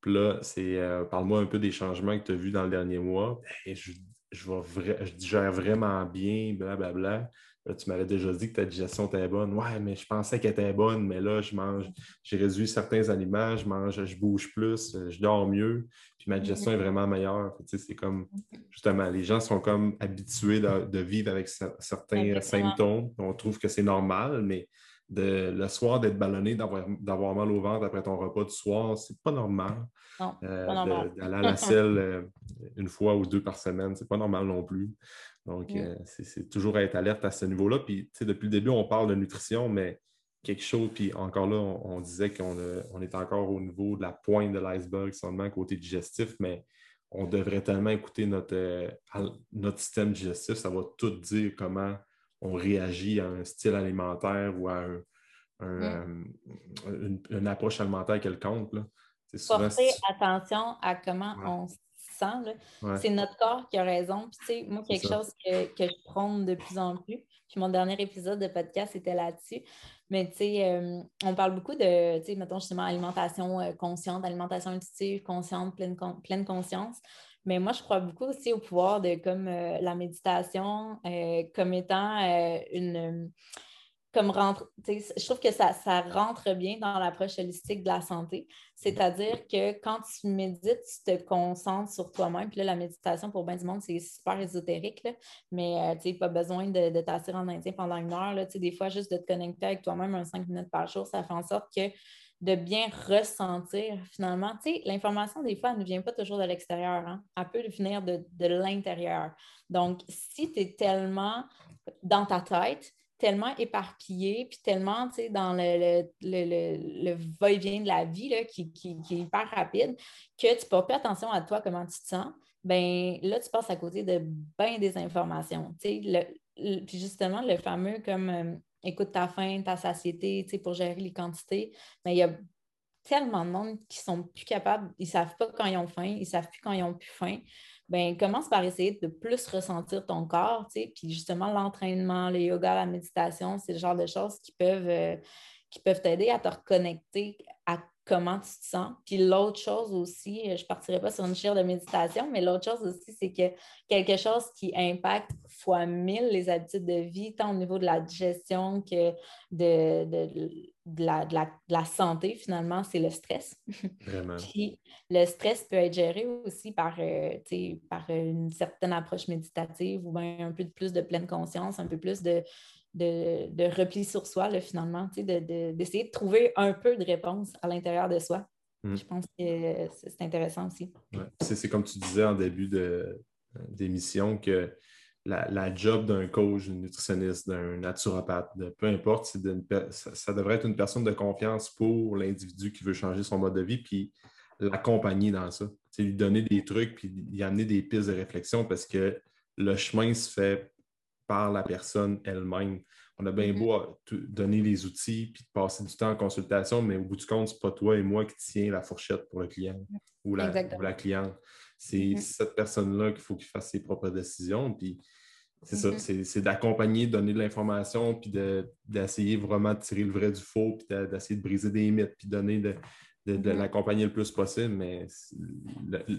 Puis là, c'est euh, parle-moi un peu des changements que tu as vus dans le dernier mois. Ben, je, vais je gère vraiment bien, blablabla. Là, tu m'avais déjà dit que ta digestion était bonne. Ouais, mais je pensais qu'elle était bonne, mais là, je mange, j'ai réduit certains aliments, je mange, je bouge plus, je dors mieux, puis ma digestion est vraiment meilleure. c'est comme, justement, les gens sont comme habitués de, vivre avec certains symptômes. On trouve que c'est normal, mais de, le soir d'être ballonné, d'avoir mal au ventre après ton repas du soir, c'est pas normal. Non, euh, pas normal. D'aller à la selle euh, une fois ou deux par semaine, c'est pas normal non plus. Donc, euh, c'est toujours être alerte à ce niveau-là. Puis, depuis le début, on parle de nutrition, mais quelque chose, puis encore là, on, disait qu'on on est encore au niveau de la pointe de l'iceberg seulement côté digestif, mais on devrait tellement écouter notre, notre système digestif, ça va tout dire comment on réagit à un style alimentaire ou à euh, une, approche alimentaire quelconque. Là. Porter attention à comment on c'est notre corps qui a raison. Puis, moi, quelque chose que, je prône de plus en plus. Puis mon dernier épisode de podcast était là-dessus. Mais tu sais, euh, on parle beaucoup de, tu sais, mettons justement alimentation euh, consciente, alimentation intuitive, consciente, pleine, pleine conscience. Mais moi, je crois beaucoup aussi au pouvoir de comme euh, la méditation comme étant une comme rentre, je trouve que ça, ça rentre bien dans l'approche holistique de la santé. C'est-à-dire que quand tu médites, tu te concentres sur toi-même. Puis là, la méditation, pour bien du monde, c'est super ésotérique, mais euh, tu n'as pas besoin de, de t'asseoir en indien pendant une heure. Là. Des fois, juste de te connecter avec toi-même un cinq minutes par jour, ça fait en sorte que de bien ressentir finalement. L'information, des fois, elle ne vient pas toujours de l'extérieur. Hein? Elle peut venir de, de l'intérieur. Donc, si tu es tellement dans ta tête, tellement éparpillé, puis tellement dans le, le, va-et-vient de la vie là, qui, est hyper rapide, que tu ne portes pas attention à toi, comment tu te sens, ben là, tu passes à côté de bien des informations. puis justement, le fameux comme euh, écoute ta faim, ta satiété, pour gérer les quantités, mais il y a tellement de monde qui sont plus capables, ils savent pas quand ils ont faim, ils savent plus quand ils ont plus faim. Ben commence par essayer de plus ressentir ton corps, tu sais, puis justement l'entraînement, le yoga, la méditation, c'est le genre de choses qui peuvent, euh, peuvent t'aider à te reconnecter à comment tu te sens. Puis l'autre chose aussi, je ne partirai pas sur une chaire de méditation, mais l'autre chose aussi, c'est que quelque chose qui impacte fois mille les habitudes de vie, tant au niveau de la digestion que de, de, la, santé, finalement, c'est le stress. Vraiment. Puis le stress peut être géré aussi par, euh, par une certaine approche méditative ou bien un peu plus de pleine conscience, un peu plus de, de, repli sur soi, là, finalement, d'essayer de, trouver un peu de réponse à l'intérieur de soi. Hmm. Je pense que c'est intéressant aussi. C'est comme tu disais en début d'émission que la, job d'un coach, d'un nutritionniste, d'un naturopathe, de, peu importe, ça, ça, devrait être une personne de confiance pour l'individu qui veut changer son mode de vie, puis l'accompagner dans ça. lui donner des trucs, puis y amener des pistes de réflexion parce que le chemin se fait par la personne elle-même. On a bien mm-hmm. beau donner les outils puis passer du temps en consultation, mais au bout du compte, ce n'est pas toi et moi qui tiens la fourchette pour le client ou la, cliente. C'est mm-hmm. cette personne-là qu'il faut qu'il fasse ses propres décisions. Puis c'est ça, mm-hmm. c'est d'accompagner, donner de l'information, puis d'essayer vraiment de tirer le vrai du faux, puis d'essayer de briser des mythes, puis donner de, de, l'accompagner le plus possible, mais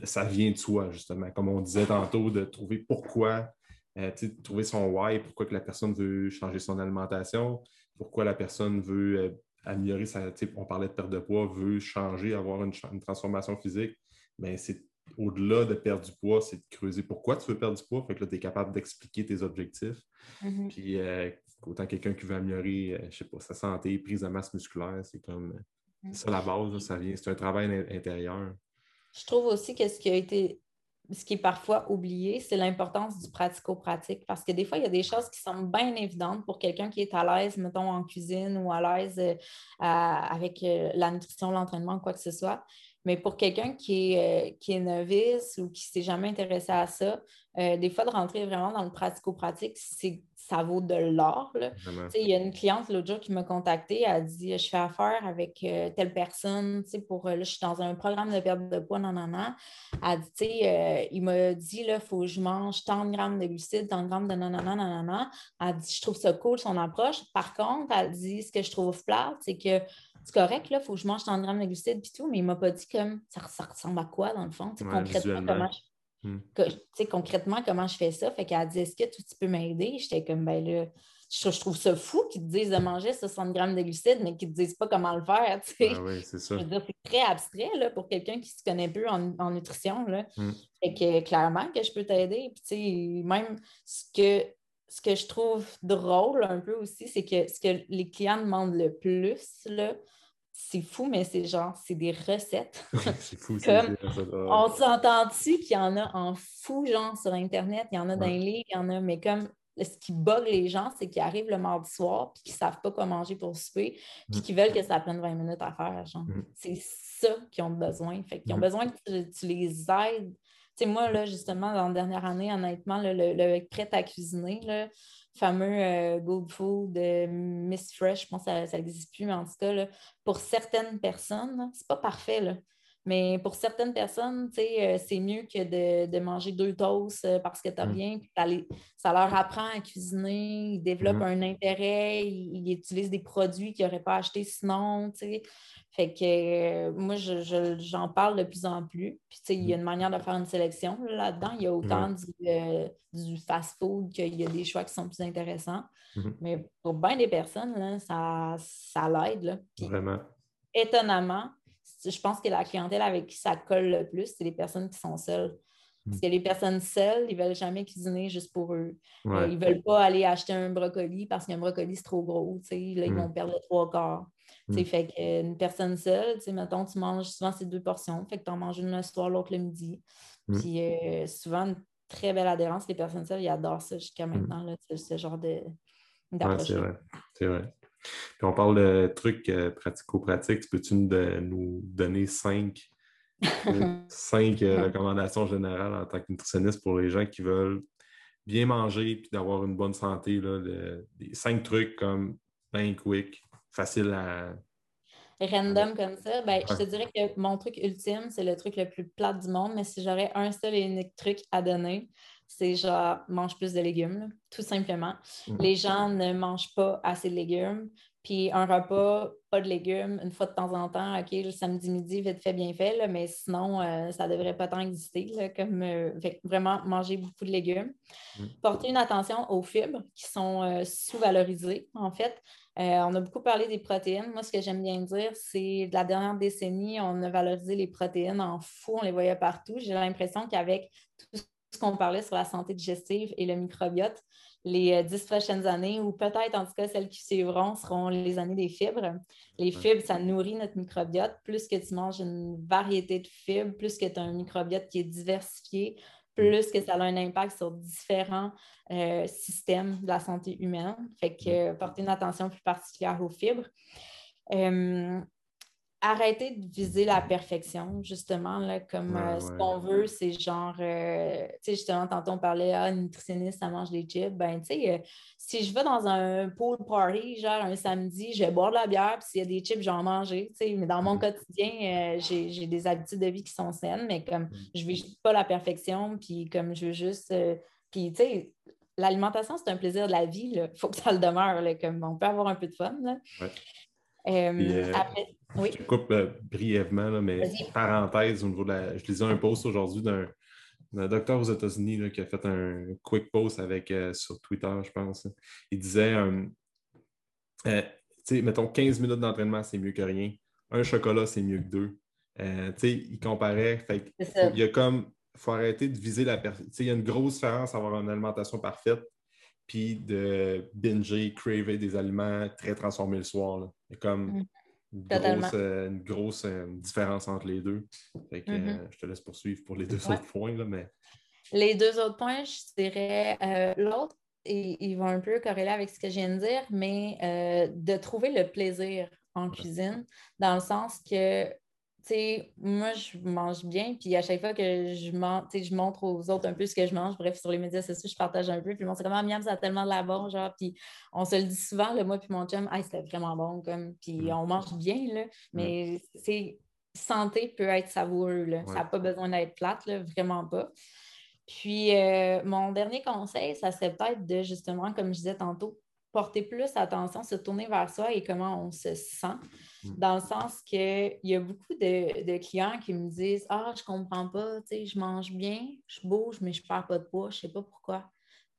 ça vient de soi, justement. Comme on disait tantôt, de trouver pourquoi euh, trouver son why, pourquoi que la personne veut changer son alimentation, pourquoi la personne veut euh, améliorer sa. On parlait de perte de poids, veut changer, avoir une, transformation physique. Mais c'est au-delà de perdre du poids, c'est de creuser pourquoi tu veux perdre du poids. Fait que là, tu es capable d'expliquer tes objectifs. Mm-hmm. Puis euh, autant quelqu'un qui veut améliorer, je sais pas, sa santé, prise de masse musculaire, c'est comme mm-hmm. ça la base, ça vient. C'est un travail intérieur. Je trouve aussi que ce qui a été ce qui est parfois oublié, c'est l'importance du pratico-pratique. Parce que des fois, il y a des choses qui sont bien évidentes pour quelqu'un qui est à l'aise, mettons, en cuisine ou à l'aise euh, avec euh, la nutrition, l'entraînement, quoi que ce soit. Mais pour quelqu'un qui est, euh, qui est novice ou qui ne s'est jamais intéressé à ça, des fois, de rentrer vraiment dans le pratico-pratique, c'est ça vaut de l'or. Il y a une cliente l'autre jour qui m'a contactée, elle a dit Je fais affaire avec euh, telle personne, pour euh, là, je suis dans un programme de perte de poids, non, non, non. Elle dit euh, Il m'a dit il faut que je mange tant de grammes de glucides, tant de grammes de non, non, non, non, non. Elle dit Je trouve ça cool son approche. Par contre, elle dit Ce que je trouve plate, c'est que c'est correct, il faut que je mange tant de grammes de glucides puis tout, mais il ne m'a pas dit comme ça, ressemble à quoi dans le fond, concrètement, comment Hmm. concrètement, comment je fais ça? Fait qu'elle dit, est-ce que tu peux m'aider? J'étais comme, ben là, je, trouve ça fou qu'ils te disent de manger 60 grammes de glucides, mais qu'ils ne te disent pas comment le faire. Ah oui, c'est ça. c'est très abstrait là, pour quelqu'un qui se connaît plus en, nutrition. Là. Hmm. Fait que clairement que je peux t'aider. Puis, même ce que, ce que je trouve drôle un peu aussi, c'est que ce que les clients demandent le plus, là, c'est fou, mais c'est genre, c'est des recettes. c'est fou, c'est des recettes. On s'entend-tu qu'il y en a en fou, genre, sur Internet, il y en a dans les livres, il y en a, mais comme ce qui bug les gens, c'est qu'ils arrivent le mardi soir puis qu'ils ne savent pas quoi manger pour souper, puis qu'ils veulent que ça prenne 20 minutes à faire. Genre. Mm. C'est ça qu'ils ont besoin. Fait qu'ils ont mm. besoin que tu, les aides. Tu sais, moi, là, justement, dans la dernière année, honnêtement, le, le, prêt à cuisiner, le fameux euh, Good Food de Miss Fresh, je pense que ça n'existe plus, mais en tout cas, pour certaines personnes, c'est pas parfait. Là. Mais pour certaines personnes, euh, c'est mieux que de, manger deux toasts euh, parce que tu as mm. bien. ça leur apprend à cuisiner, ils développent mm-hmm. un intérêt, ils, utilisent des produits qu'ils n'auraient pas achetés sinon. Fait que euh, moi, j'en parle de plus en plus. Puis, il y a mm. une manière de faire une sélection là-dedans. Il y a autant du, fast-food qu'il y a des choix qui sont plus intéressants. Mm-hmm. Mais pour bien des personnes, ça, ça l'aide. Vraiment. Étonnamment, je pense que la clientèle avec qui ça colle le plus, c'est les personnes qui sont seules. Parce hmm. que les personnes seules, ils ne veulent jamais cuisiner juste pour eux. Euh, ils ne veulent pas aller acheter un brocoli parce qu'un brocoli, c'est trop gros. Là, ils hmm. vont perdre trois quarts. Mm. Fait qu'une personne seule, mettons, tu manges souvent ces deux portions. Fait que tu en manges une le soir, l'autre le midi. Puis euh, souvent, une très belle adhérence. Les personnes seules, ils adorent ça jusqu'à maintenant, là, ce genre de. Ouais, c'est vrai. C'est vrai. Puis on parle de trucs euh, pratico-pratiques. Peux-tu nous, donner cinq, cinq euh, recommandations générales en tant que nutritionniste pour les gens qui veulent bien manger et d'avoir une bonne santé? Là, des cinq trucs comme bien quick, facile à. Random comme ça, ben, je te dirais que mon truc ultime, c'est le truc le plus plat du monde, mais si j'aurais un seul et unique truc à donner, c'est genre mange plus de légumes, tout simplement. Mm. Les gens ne mangent pas assez de légumes. Puis un repas, pas de légumes, une fois de temps en temps, OK, le samedi midi, vite fait, bien fait, mais sinon, euh, ça ne devrait pas tant exister. comme euh, vraiment manger beaucoup de légumes. Mm. Porter une attention aux fibres qui sont euh, sous-valorisées, en fait. on a beaucoup parlé des protéines. Moi, ce que j'aime bien dire, c'est de la dernière décennie, on a valorisé les protéines en fou, on les voyait partout. J'ai l'impression qu'avec tout ce qu'on parlait sur la santé digestive et le microbiote, les euh, dix prochaines années, ou peut-être en tout cas celles qui suivront, seront les années des fibres. Les fibres, ça nourrit notre microbiote. Plus que tu manges une variété de fibres, plus que tu as un microbiote qui est diversifié, plus que ça a un impact sur différents euh, systèmes de la santé humaine. Fait que porter une attention plus particulière aux fibres. Euh, arrêter de viser la perfection, justement, là, comme euh, ce qu'on veut, c'est genre, euh, tu sais, justement, tantôt on parlait, ah, nutritionniste, ça mange des chips. Ben, tu sais, euh, si je vais dans un pool party, genre un samedi, je vais boire de la bière, puis s'il y a des chips, j'en manger, tu sais, mais dans mon mm-hmm. quotidien, j'ai des habitudes de vie qui sont saines, mais comme mm-hmm. je ne vis pas la perfection, puis comme je veux juste, puis tu sais, l'alimentation, c'est un plaisir de la vie, il faut que ça le demeure, là, comme on peut avoir un peu de fun, là. Après, oui. Je coupe euh, brièvement, mais parenthèse au niveau de la. Je lisais un post aujourd'hui d'un docteur aux États-Unis qui a fait un quick post avec, euh, sur Twitter, je pense. Il disait euh, mettons 15 minutes d'entraînement, c'est mieux que rien. Un chocolat, c'est mieux que deux. il comparait. il y a comme. Il faut arrêter de viser la personne. Il y a une grosse différence à avoir une alimentation parfaite puis de binger, craver des aliments très transformés le soir. Il y a comme. Mm. Euh, une grosse, euh, différence entre les deux. Fait que, mm-hmm. euh, je te laisse poursuivre pour les deux autres points. Là, mais... Les deux autres points, je dirais l'autre, il va un peu corréler avec ce que je viens de dire, mais de trouver le plaisir en cuisine, dans le sens que moi, je mange bien, puis à chaque fois que je, je montre aux autres un peu ce que je mange, bref, sur les médias sociaux, je partage un peu, puis le monde, c'est comme, ah, miam, ça a tellement de la bon, genre, puis on se le dit souvent, le moi puis mon chum, hey, c'était vraiment bon, comme, puis mm. on mange bien, là, mais c'est santé peut être savoureux, là. ça n'a pas besoin d'être plate, là, vraiment pas. Puis, euh, mon dernier conseil, ça serait peut-être de, justement, comme je disais tantôt, porter plus attention, se tourner vers soi et comment on se sent. Mm. Dans le sens qu'il y a beaucoup de, clients qui me disent Ah, je comprends pas, tu sais, je mange bien, je bouge, mais je perds pas de poids, je sais pas pourquoi.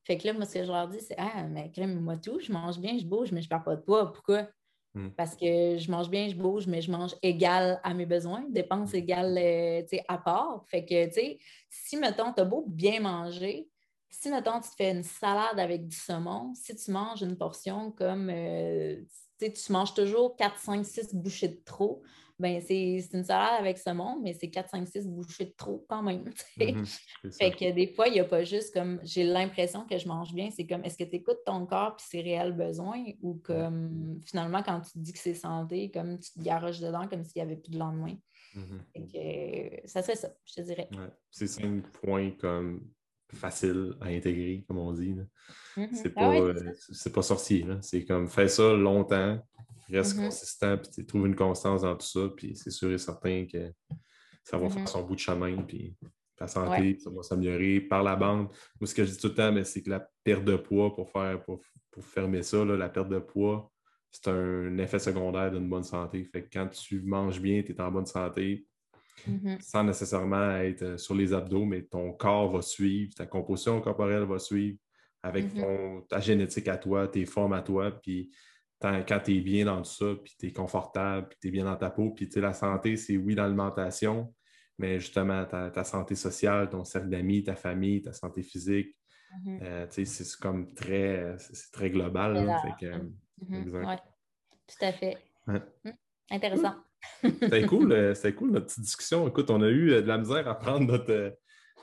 Fait que là, moi, ce que je leur dis, c'est Ah, mais crème, moi tout, je mange bien, je bouge, mais je perds pas de poids. Pourquoi? Mm. Parce que je mange bien, je bouge, mais je mange égal à mes besoins, dépenses égales euh, à part. Fait que, tu sais, si, mettons, tu as beau bien manger, si, mettons, tu te fais une salade avec du saumon, si tu manges une portion comme, euh, tu manges toujours 4, 5, 6 bouchées de trop, ben c'est une salade avec saumon, mais c'est 4, 5, 6 bouchées de trop quand même. Mm-hmm, fait que des fois, il n'y a pas juste comme j'ai l'impression que je mange bien, c'est comme est-ce que tu écoutes ton corps puis ses réels besoins ou comme finalement quand tu te dis que c'est santé, comme tu te garoches dedans comme s'il n'y avait plus de lendemain. Mm-hmm. ça serait ça, je te dirais. C'est cinq points comme facile à intégrer, comme on dit. Mm-hmm. C'est ah pas, euh, pas, sorcier. C'est comme fais ça longtemps, reste mm-hmm. consistant, puis trouve une constance dans tout ça, puis c'est sûr et certain que ça va faire mm-hmm. son bout de chemin, puis ta santé, ça va s'améliorer par la bande. Moi, ce que je dis tout le temps, c'est que la perte de poids, pour faire pour, fermer ça, la perte de poids, c'est un effet secondaire d'une bonne santé. Fait que quand tu manges bien, tu es en bonne santé, sans nécessairement être sur les abdos, mais ton corps va suivre, ta composition corporelle va suivre avec ta génétique à toi, tes formes à toi, puis quand tu es bien dans tout ça, puis tu es confortable, puis tu es bien dans ta peau, puis la santé, c'est oui l'alimentation, mais justement ta, santé sociale, ton cercle d'amis, ta famille, ta santé physique, mm-hmm. euh, c'est comme très, très global. Mm-hmm. tout à fait. Mm. Intéressant. C'était cool, euh, cool notre petite discussion. Écoute, on a eu euh, de la misère à prendre notre,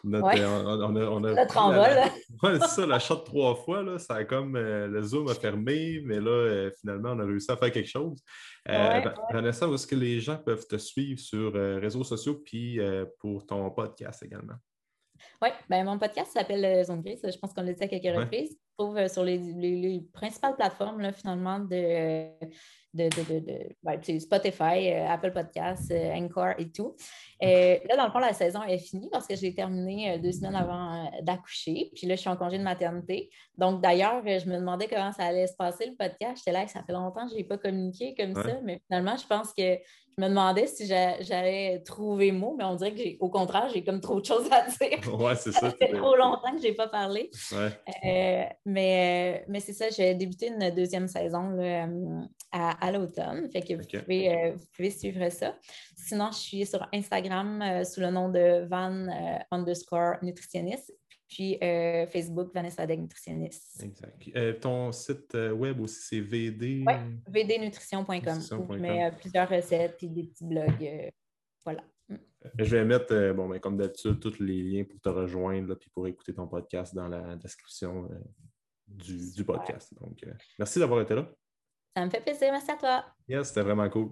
notre, on, a, on Notre envol. Oui, c'est ça, la shot trois fois, là, ça a comme euh, le Zoom a fermé, mais là, euh, finalement, on a réussi à faire quelque chose. Euh, Vanessa, où est-ce que les gens peuvent te suivre sur réseaux sociaux puis pour ton podcast également? Oui, ben, mon podcast s'appelle Zone Grise. Je pense qu'on l'a dit à quelques reprises. Il se trouve sur les, les principales plateformes, là, finalement, de de, Spotify, euh, Apple Podcasts, euh, Anchor et tout. Euh, là, dans le fond, la saison est finie parce que j'ai terminé deux semaines avant d'accoucher. Puis là, je suis en congé de maternité. Donc, d'ailleurs, je me demandais comment ça allait se passer le podcast. J'étais là, ça fait longtemps que je n'ai pas communiqué comme ça, mais finalement, je pense que je me demandais si j'allais trouver mots, mais on dirait que au contraire, j'ai comme trop de choses à dire. Ouais, c'est ça. ça fait trop longtemps que je n'ai pas parlé. mais mais c'est ça, j'ai débuté une deuxième saison là, à à l'automne. Fait que vous, pouvez, euh, vous, pouvez, suivre ça. Sinon, je suis sur Instagram euh, sous le nom de Van euh, underscore nutritionniste. Puis Facebook, Vanessa Deg Nutritionniste. Exact. ton site web aussi, c'est VD. Oui, vdnutrition.com. Mais plusieurs recettes et des petits blogs. voilà. Mm. Je vais mettre, bon, ben, comme d'habitude, tous les liens pour te rejoindre puis pour écouter ton podcast dans la description du, du, podcast. Donc, merci d'avoir été là. Ça me fait plaisir. Merci à toi. Yes, c'était vraiment cool.